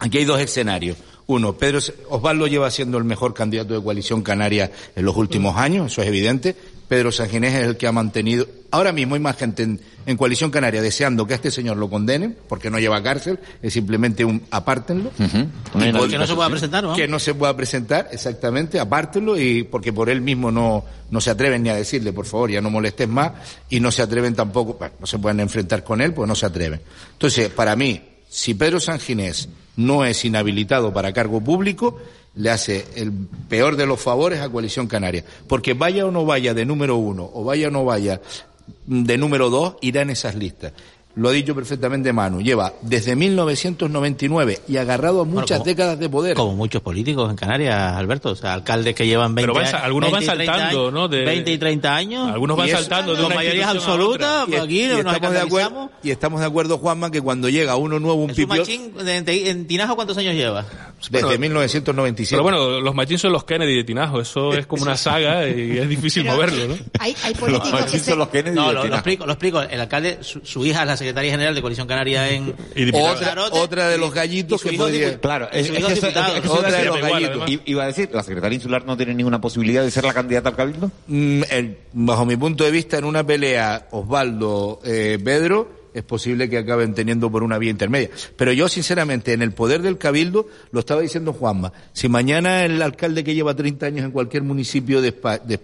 Speaker 21: Aquí hay dos escenarios. Uno, Pedro Osvaldo lleva siendo el mejor candidato de coalición canaria en los últimos años, eso es evidente. Pedro Sanginés es el que ha mantenido. Ahora mismo hay más gente en, en coalición canaria deseando que a este señor lo condenen, porque no lleva cárcel, es simplemente un apártenlo.
Speaker 13: Que no se pueda presentar, ¿no?
Speaker 21: Que no se pueda presentar, exactamente, apártenlo, y porque por él mismo no, no se atreven ni a decirle, por favor, ya no molestes más, y no se atreven tampoco, bueno, no se pueden enfrentar con él, pues no se atreven. Entonces, para mí, si Pedro Sanginés no es inhabilitado para cargo público, le hace el peor de los favores a Coalición Canaria. Porque vaya o no vaya de número uno, o vaya o no vaya de número dos, irá en esas listas. Lo ha dicho perfectamente Manu. Lleva desde 1999 y agarrado a muchas
Speaker 13: como-
Speaker 21: décadas de poder.
Speaker 13: Como muchos políticos en Canarias, Alberto. O sea, alcaldes que llevan 20
Speaker 22: Pero van
Speaker 13: años,
Speaker 22: algunos van
Speaker 13: 20 y 30
Speaker 22: saltando,
Speaker 13: años,
Speaker 22: ¿no? De-
Speaker 13: 20 y 30 años.
Speaker 22: Algunos van
Speaker 13: Y
Speaker 22: saltando de una
Speaker 13: mayorías
Speaker 22: institución a
Speaker 13: absolutas.
Speaker 22: otra.
Speaker 13: pues aquí
Speaker 21: y,
Speaker 13: nos
Speaker 21: estamos de acuerdo, y estamos de acuerdo, Juanma, que cuando llega uno nuevo, un pipiolo,
Speaker 13: Machín, de- en, en Tinajo, ¿cuántos años lleva?
Speaker 21: desde 1997.
Speaker 22: Pero bueno, los machín son los Kennedy de Tinajo, eso es como una saga y es difícil moverlo, ¿no?
Speaker 14: Hay, hay políticos que se...
Speaker 13: No, lo, lo explico, lo explico. El alcalde, su, su hija es la secretaria general de Coalición Canaria en...
Speaker 21: otra, otra de los gallitos que podría...
Speaker 11: Claro,
Speaker 13: y
Speaker 11: es,
Speaker 21: Otra
Speaker 11: iba a
Speaker 21: de
Speaker 11: decir,
Speaker 21: los gallitos.
Speaker 11: Iba a decir, ¿la secretaria insular no tiene ninguna posibilidad de ser la candidata al Cabildo?
Speaker 21: Mm, el- bajo mi punto de vista, en una pelea Osvaldo eh, Pedro, es posible que acaben teniendo por una vía intermedia. Pero yo, sinceramente, en el poder del Cabildo, lo estaba diciendo Juanma, si mañana el alcalde que lleva 30 años en cualquier municipio de,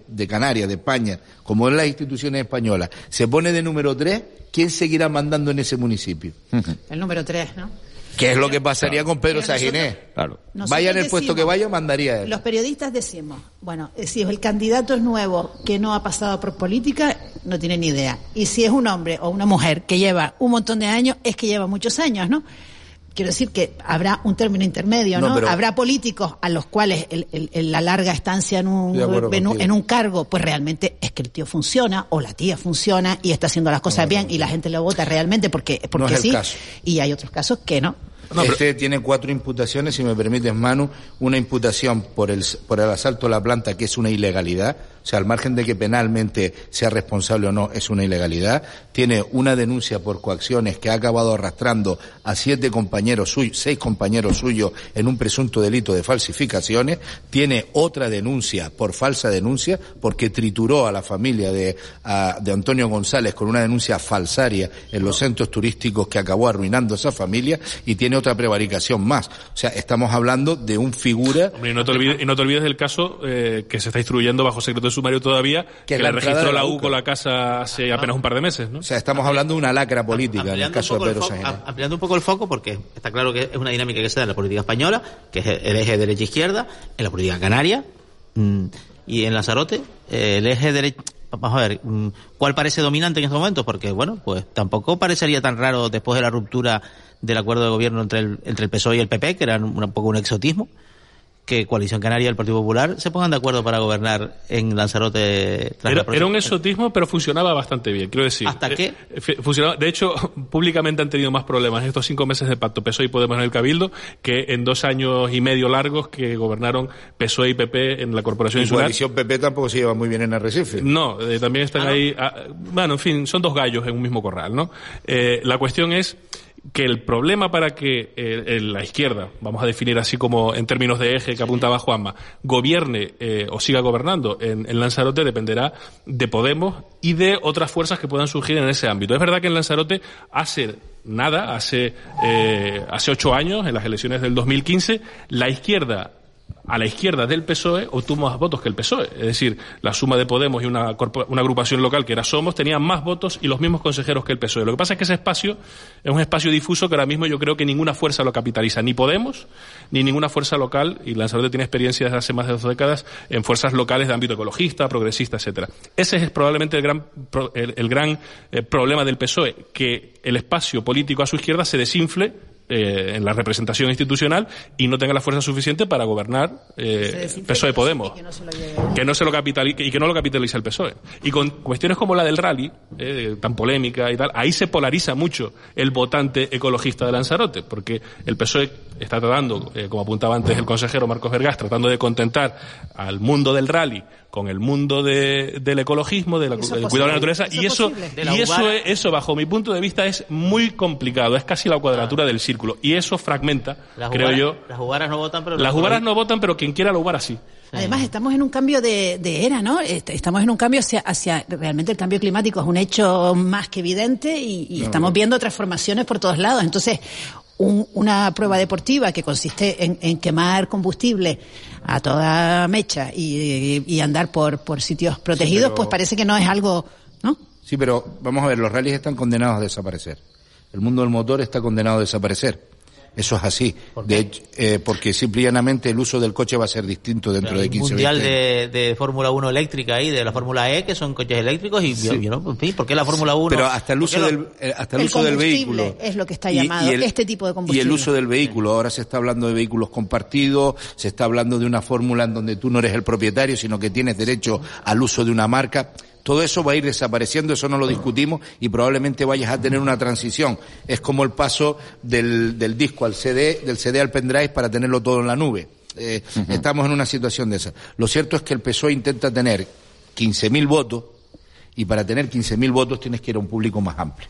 Speaker 21: de, Canarias, de España, como en las instituciones españolas, se pone de número 3, ¿quién seguirá mandando en ese municipio?
Speaker 14: El número tres, ¿no?
Speaker 21: ¿Qué es lo que pasaría con Pedro Saginés?
Speaker 11: Claro.
Speaker 21: Vaya en el puesto
Speaker 14: decimos-
Speaker 21: que vaya, mandaría él.
Speaker 14: Los periodistas decimos, bueno, si el candidato es nuevo, que no ha pasado por política, no tiene ni idea. Y si es un hombre o una mujer que lleva un montón de años, es que lleva muchos años, ¿no? Quiero decir que habrá un término intermedio,
Speaker 21: No,
Speaker 14: ¿no?
Speaker 21: pero-
Speaker 14: Habrá políticos a los cuales el- el- el- la larga estancia en un, en, un,
Speaker 21: contigo.
Speaker 14: en un cargo, pues realmente es que el tío funciona o la tía funciona y está haciendo las cosas bien y la gente lo vota realmente porque, porque
Speaker 21: es el
Speaker 14: sí.
Speaker 21: caso.
Speaker 14: Y hay otros casos que no.
Speaker 21: este tiene cuatro imputaciones, si me permites, Manu. Una imputación por el, por el asalto a la planta, que es una ilegalidad. Sea, al margen de que penalmente sea responsable o no, es una ilegalidad. Tiene una denuncia por coacciones que ha acabado arrastrando a siete compañeros suyos, seis compañeros suyos en un presunto delito de falsificaciones. Tiene otra denuncia por falsa denuncia, porque trituró a la familia de, a- de Antonio González con una denuncia falsaria en los centros turísticos que acabó arruinando esa familia. Y tiene otra prevaricación más. O sea, estamos hablando de un figura
Speaker 22: y, no te olvides, y no te olvides del caso eh, que se está instruyendo bajo secreto sumario todavía, que,
Speaker 21: es
Speaker 22: le registró
Speaker 21: la
Speaker 22: la
Speaker 21: UCA.
Speaker 22: UCO la casa hace apenas un par de meses, ¿no?
Speaker 21: O sea, estamos hablando de una lacra política en el
Speaker 13: ampliando
Speaker 21: caso
Speaker 13: un,
Speaker 21: de
Speaker 13: poco el
Speaker 21: Pedro
Speaker 13: foco,
Speaker 21: Sánchez.
Speaker 13: am- ampliando un poco el foco, porque está claro que es una dinámica que se da en la política española, que es el eje derecha-izquierda, en la política canaria. mm, Y en Lanzarote, el eje derecho, vamos a ver, mm, ¿cuál parece dominante en estos momentos? Porque, bueno, pues tampoco parecería tan raro después de la ruptura del acuerdo de gobierno entre el, entre el PSOE y el PP, que era un, un poco un exotismo, que Coalición Canaria y el Partido Popular se pongan de acuerdo para gobernar en Lanzarote. tras
Speaker 22: Era, un exotismo, pero funcionaba bastante bien, quiero decir.
Speaker 13: ¿Hasta qué?
Speaker 22: Eh, fu- funcionaba, de hecho, públicamente han tenido más problemas en estos cinco meses de pacto PSOE y Podemos en el Cabildo que en dos años y medio largos que gobernaron PSOE y PP en la Corporación
Speaker 21: Y
Speaker 22: Insular.
Speaker 21: coalición PP tampoco se lleva muy bien en Arrecife.
Speaker 22: No, eh, también están ahí. ah, bueno, en fin, son dos gallos en un mismo corral, ¿no? Eh, la cuestión es que el problema para que eh, la izquierda, vamos a definir así como en términos de eje que apuntaba Juanma, gobierne eh, o siga gobernando en, en Lanzarote dependerá de Podemos y de otras fuerzas que puedan surgir en ese ámbito. Es verdad que en Lanzarote hace nada, hace, eh, hace ocho años, en las elecciones del 2015, la izquierda a la izquierda del PSOE obtuvo más votos que el PSOE. Es decir, la suma de Podemos y una, una agrupación local que era Somos tenían más votos y los mismos consejeros que el PSOE. Lo que pasa es que ese espacio es un espacio difuso que ahora mismo yo creo que ninguna fuerza lo capitaliza, ni Podemos, ni ninguna fuerza local, y Lanzarote tiene experiencia desde hace más de dos décadas en fuerzas locales de ámbito ecologista, progresista, etcétera. Ese es probablemente el gran, el, el gran eh, problema del PSOE, que el espacio político a su izquierda se desinfle eh, en la representación institucional y no tenga la fuerza suficiente para gobernar eh, PSOE Podemos. que no se lo capitalice y que no lo capitaliza el PSOE. Y con cuestiones como la del rally eh, tan polémica y tal ahí se polariza mucho el votante ecologista de Lanzarote porque el PSOE está tratando eh, como apuntaba antes el consejero Marcos Vergas tratando de contentar al mundo del rally con el mundo de- del ecologismo del cuidado de la naturaleza
Speaker 13: eso
Speaker 22: y
Speaker 13: es
Speaker 22: eso y eso es- eso bajo mi punto de vista es muy complicado es casi la cuadratura del círculo y eso fragmenta
Speaker 13: Las
Speaker 22: creo
Speaker 13: jugaras-
Speaker 22: yo
Speaker 13: Las jugaras no votan, pero
Speaker 22: las jugaras no votan pero quien quiera la ubara sí
Speaker 14: Además, estamos en un cambio de, de era, ¿no? Est- Estamos en un cambio hacia, hacia, realmente el cambio climático es un hecho más que evidente y, y
Speaker 23: No,
Speaker 14: estamos
Speaker 23: no.
Speaker 14: viendo transformaciones por todos lados. Entonces, un- una prueba deportiva que consiste en, en quemar combustible a toda mecha y, y andar por, por sitios protegidos,
Speaker 21: pero-
Speaker 14: pues parece que no es algo, ¿no?
Speaker 21: Sí, pero vamos a ver, los rallies están condenados a desaparecer. El mundo del motor está condenado a desaparecer. Eso es así. De hecho, eh, porque simple y llanamente el uso del coche va a ser distinto dentro de
Speaker 13: Hay un
Speaker 21: 15
Speaker 13: mundial
Speaker 21: 20
Speaker 13: de, de Fórmula 1 eléctrica ahí, de la Fórmula E, que son coches eléctricos, y yo,
Speaker 21: Sí.
Speaker 13: yo no, en fin, ¿por qué la Fórmula 1?
Speaker 21: Pero hasta el
Speaker 13: ¿Por
Speaker 21: uso
Speaker 13: lo-
Speaker 21: del, eh, hasta el
Speaker 14: El
Speaker 21: uso del vehículo.
Speaker 14: es lo que está
Speaker 21: Y-
Speaker 14: llamado,
Speaker 21: y el-
Speaker 14: este tipo de
Speaker 21: Y
Speaker 14: combustible.
Speaker 21: el uso del vehículo. Ahora se está hablando de vehículos compartidos, se está hablando de una fórmula en donde tú no eres el propietario, sino que tienes derecho al uso de una marca. Todo eso va a ir desapareciendo, eso no lo discutimos y probablemente vayas a tener una transición. Es como el paso del, del disco al CD, del CD al pendrive para tenerlo todo en la nube. Eh, Estamos en una situación de esa. Lo cierto es que el PSOE intenta tener 15.000 votos y para tener 15.000 votos tienes que ir a un público más amplio.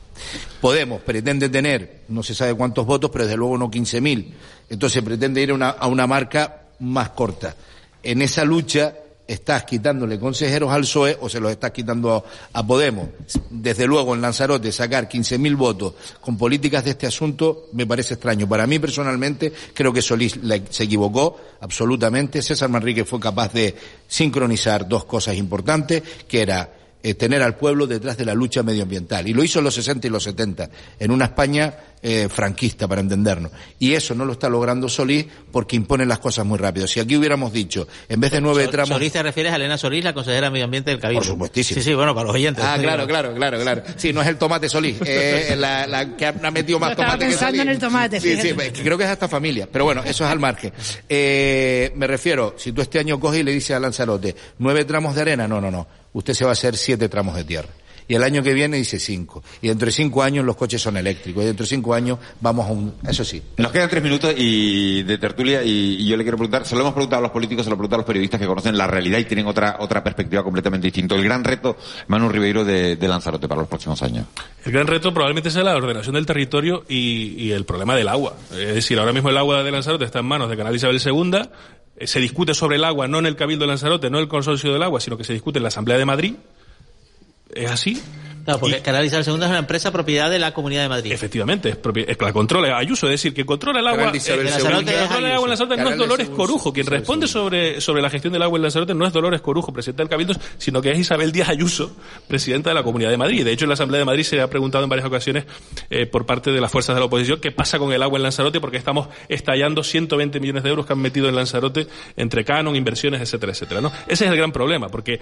Speaker 21: Podemos, pretende tener, no se sabe cuántos votos, pero desde luego no 15.000. Entonces pretende ir a una, a una marca más corta. En esa lucha estás quitándole consejeros al PSOE o se los estás quitando a, Podemos. Desde luego en Lanzarote sacar 15.000 votos con políticas de este asunto me parece extraño. Para mí personalmente creo que Solís se equivocó absolutamente. César Manrique fue capaz de sincronizar dos cosas importantes, que era eh, tener al pueblo detrás de la lucha medioambiental. Y lo hizo en los 60 y los 70, en una España eh, franquista, para entendernos. Y eso no lo está logrando Solís porque impone las cosas muy rápido. Si aquí hubiéramos dicho, en vez de nueve
Speaker 13: Sol-
Speaker 21: tramos...
Speaker 13: Solís te refieres a Elena Solís, la consejera de Medio Ambiente del Cabildo.
Speaker 21: Por supuestísimo.
Speaker 13: Sí, sí, bueno, para los oyentes.
Speaker 21: Ah, claro, claro, claro, claro. Sí, no es el tomate Solís, eh, la, la que ha metido más
Speaker 14: estaba
Speaker 21: tomate que
Speaker 14: pensando en el tomate,
Speaker 21: Sí, sí,
Speaker 14: fíjate.
Speaker 21: que creo que es hasta familia. Pero bueno, eso es al margen. Eh, me refiero, si tú este año coges y le dices a Lanzarote, nueve tramos de arena, no, no, no. Usted se va a hacer siete tramos de tierra. Y el año que viene dice cinco. Y dentro de cinco años los coches son eléctricos. Y dentro de cinco años vamos a un... Eso sí.
Speaker 11: Nos quedan tres minutos y de tertulia y, y yo le quiero preguntar, se lo hemos preguntado a los políticos, se lo preguntado a los periodistas que conocen la realidad y tienen otra otra perspectiva completamente distinta. El gran reto, Manu Ribeiro, de, de Lanzarote para los próximos años.
Speaker 22: El gran reto probablemente sea la ordenación del territorio y, y el problema del agua. Es decir, ahora mismo el agua de Lanzarote está en manos de Canal Isabel II. Eh, Se discute sobre el agua no en el Cabildo de Lanzarote, no en el Consorcio del Agua, sino que se discute en la Asamblea de Madrid. Es así.
Speaker 13: Claro, porque Canal Isabel II es una empresa propiedad de la Comunidad de Madrid.
Speaker 22: Efectivamente, es, propia- es que la controla Ayuso, es decir, que controla el agua.
Speaker 13: Canal Isabel
Speaker 22: eh,
Speaker 13: Lanzarote
Speaker 22: controla el agua en
Speaker 13: Ayuso.
Speaker 22: Lanzarote no es Dolores Corujo. Quien responde sobre, sobre la gestión del agua en Lanzarote no es Dolores Corujo, presidenta del Cabildo, sino que es Isabel Díaz Ayuso, presidenta de la Comunidad de Madrid. De hecho, en la Asamblea de Madrid se ha preguntado en varias ocasiones eh, por parte de las fuerzas de la oposición qué pasa con el agua en Lanzarote porque estamos estallando 120 millones de euros que han metido en Lanzarote entre canon, inversiones, etcétera, etcétera. ¿no? Ese es el gran problema porque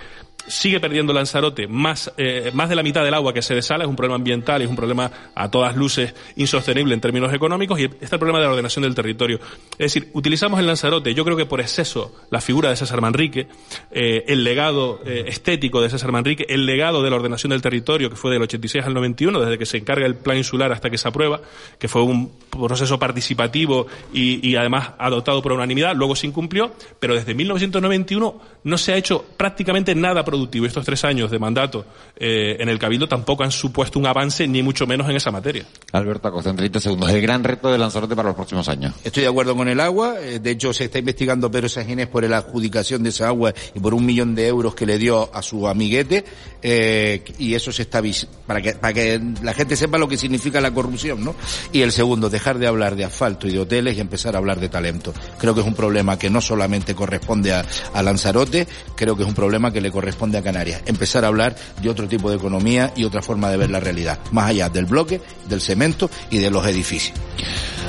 Speaker 22: sigue perdiendo Lanzarote más, eh, más de la mitad del agua que se desala, es un problema ambiental, es un problema a todas luces insostenible en términos económicos y está el problema de la ordenación del territorio. Es decir, utilizamos en Lanzarote, yo creo que por exceso, la figura de César Manrique, eh, el legado eh, estético de César Manrique, el legado de la ordenación del territorio que fue del 86 al 91, desde que se encarga el plan insular hasta que se aprueba, que fue un proceso participativo y, y además adoptado por unanimidad, luego se incumplió, pero desde 1991 no se ha hecho prácticamente nada productivo. Estos tres años de mandato eh, en el Cabildo tampoco han supuesto un avance, ni mucho menos en esa materia.
Speaker 11: Alberto Acosta, en 30 segundos. El gran reto de Lanzarote para los próximos años.
Speaker 21: Estoy de acuerdo con el agua. eh, De hecho, se está investigando Pedro Sánchez por la adjudicación de esa agua y por un millón de euros que le dio a su amiguete. eh, y eso se está vis- para que para que la gente sepa lo que significa la corrupción, ¿no? Y el segundo, dejar de hablar de asfalto y de hoteles y empezar a hablar de talento. Creo que es un problema que no solamente corresponde a, a Lanzarote, creo que es un problema que le corresponde a Canarias. Empezar a hablar de otro tipo de economía y otra forma de ver la realidad, más allá del bloque, del cemento y de los edificios.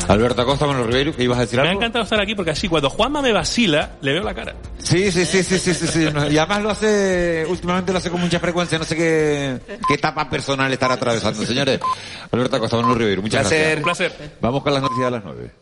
Speaker 11: Alberto Acosta, Manuel Ribeiro, ¿qué ibas a decir
Speaker 22: Me ha
Speaker 11: algo?
Speaker 22: encantado estar aquí porque así cuando Juanma me vacila, le veo la cara.
Speaker 11: Sí, sí, sí, sí, sí, sí, sí. Y además lo hace, últimamente lo hace con mucha frecuencia, no sé qué, qué etapa personal estará atravesando. Señores, Alberto Acosta, Manuel Ribeiro, muchas
Speaker 22: Placer.
Speaker 11: gracias.
Speaker 22: Un placer.
Speaker 11: Vamos con las noticias de las nueve.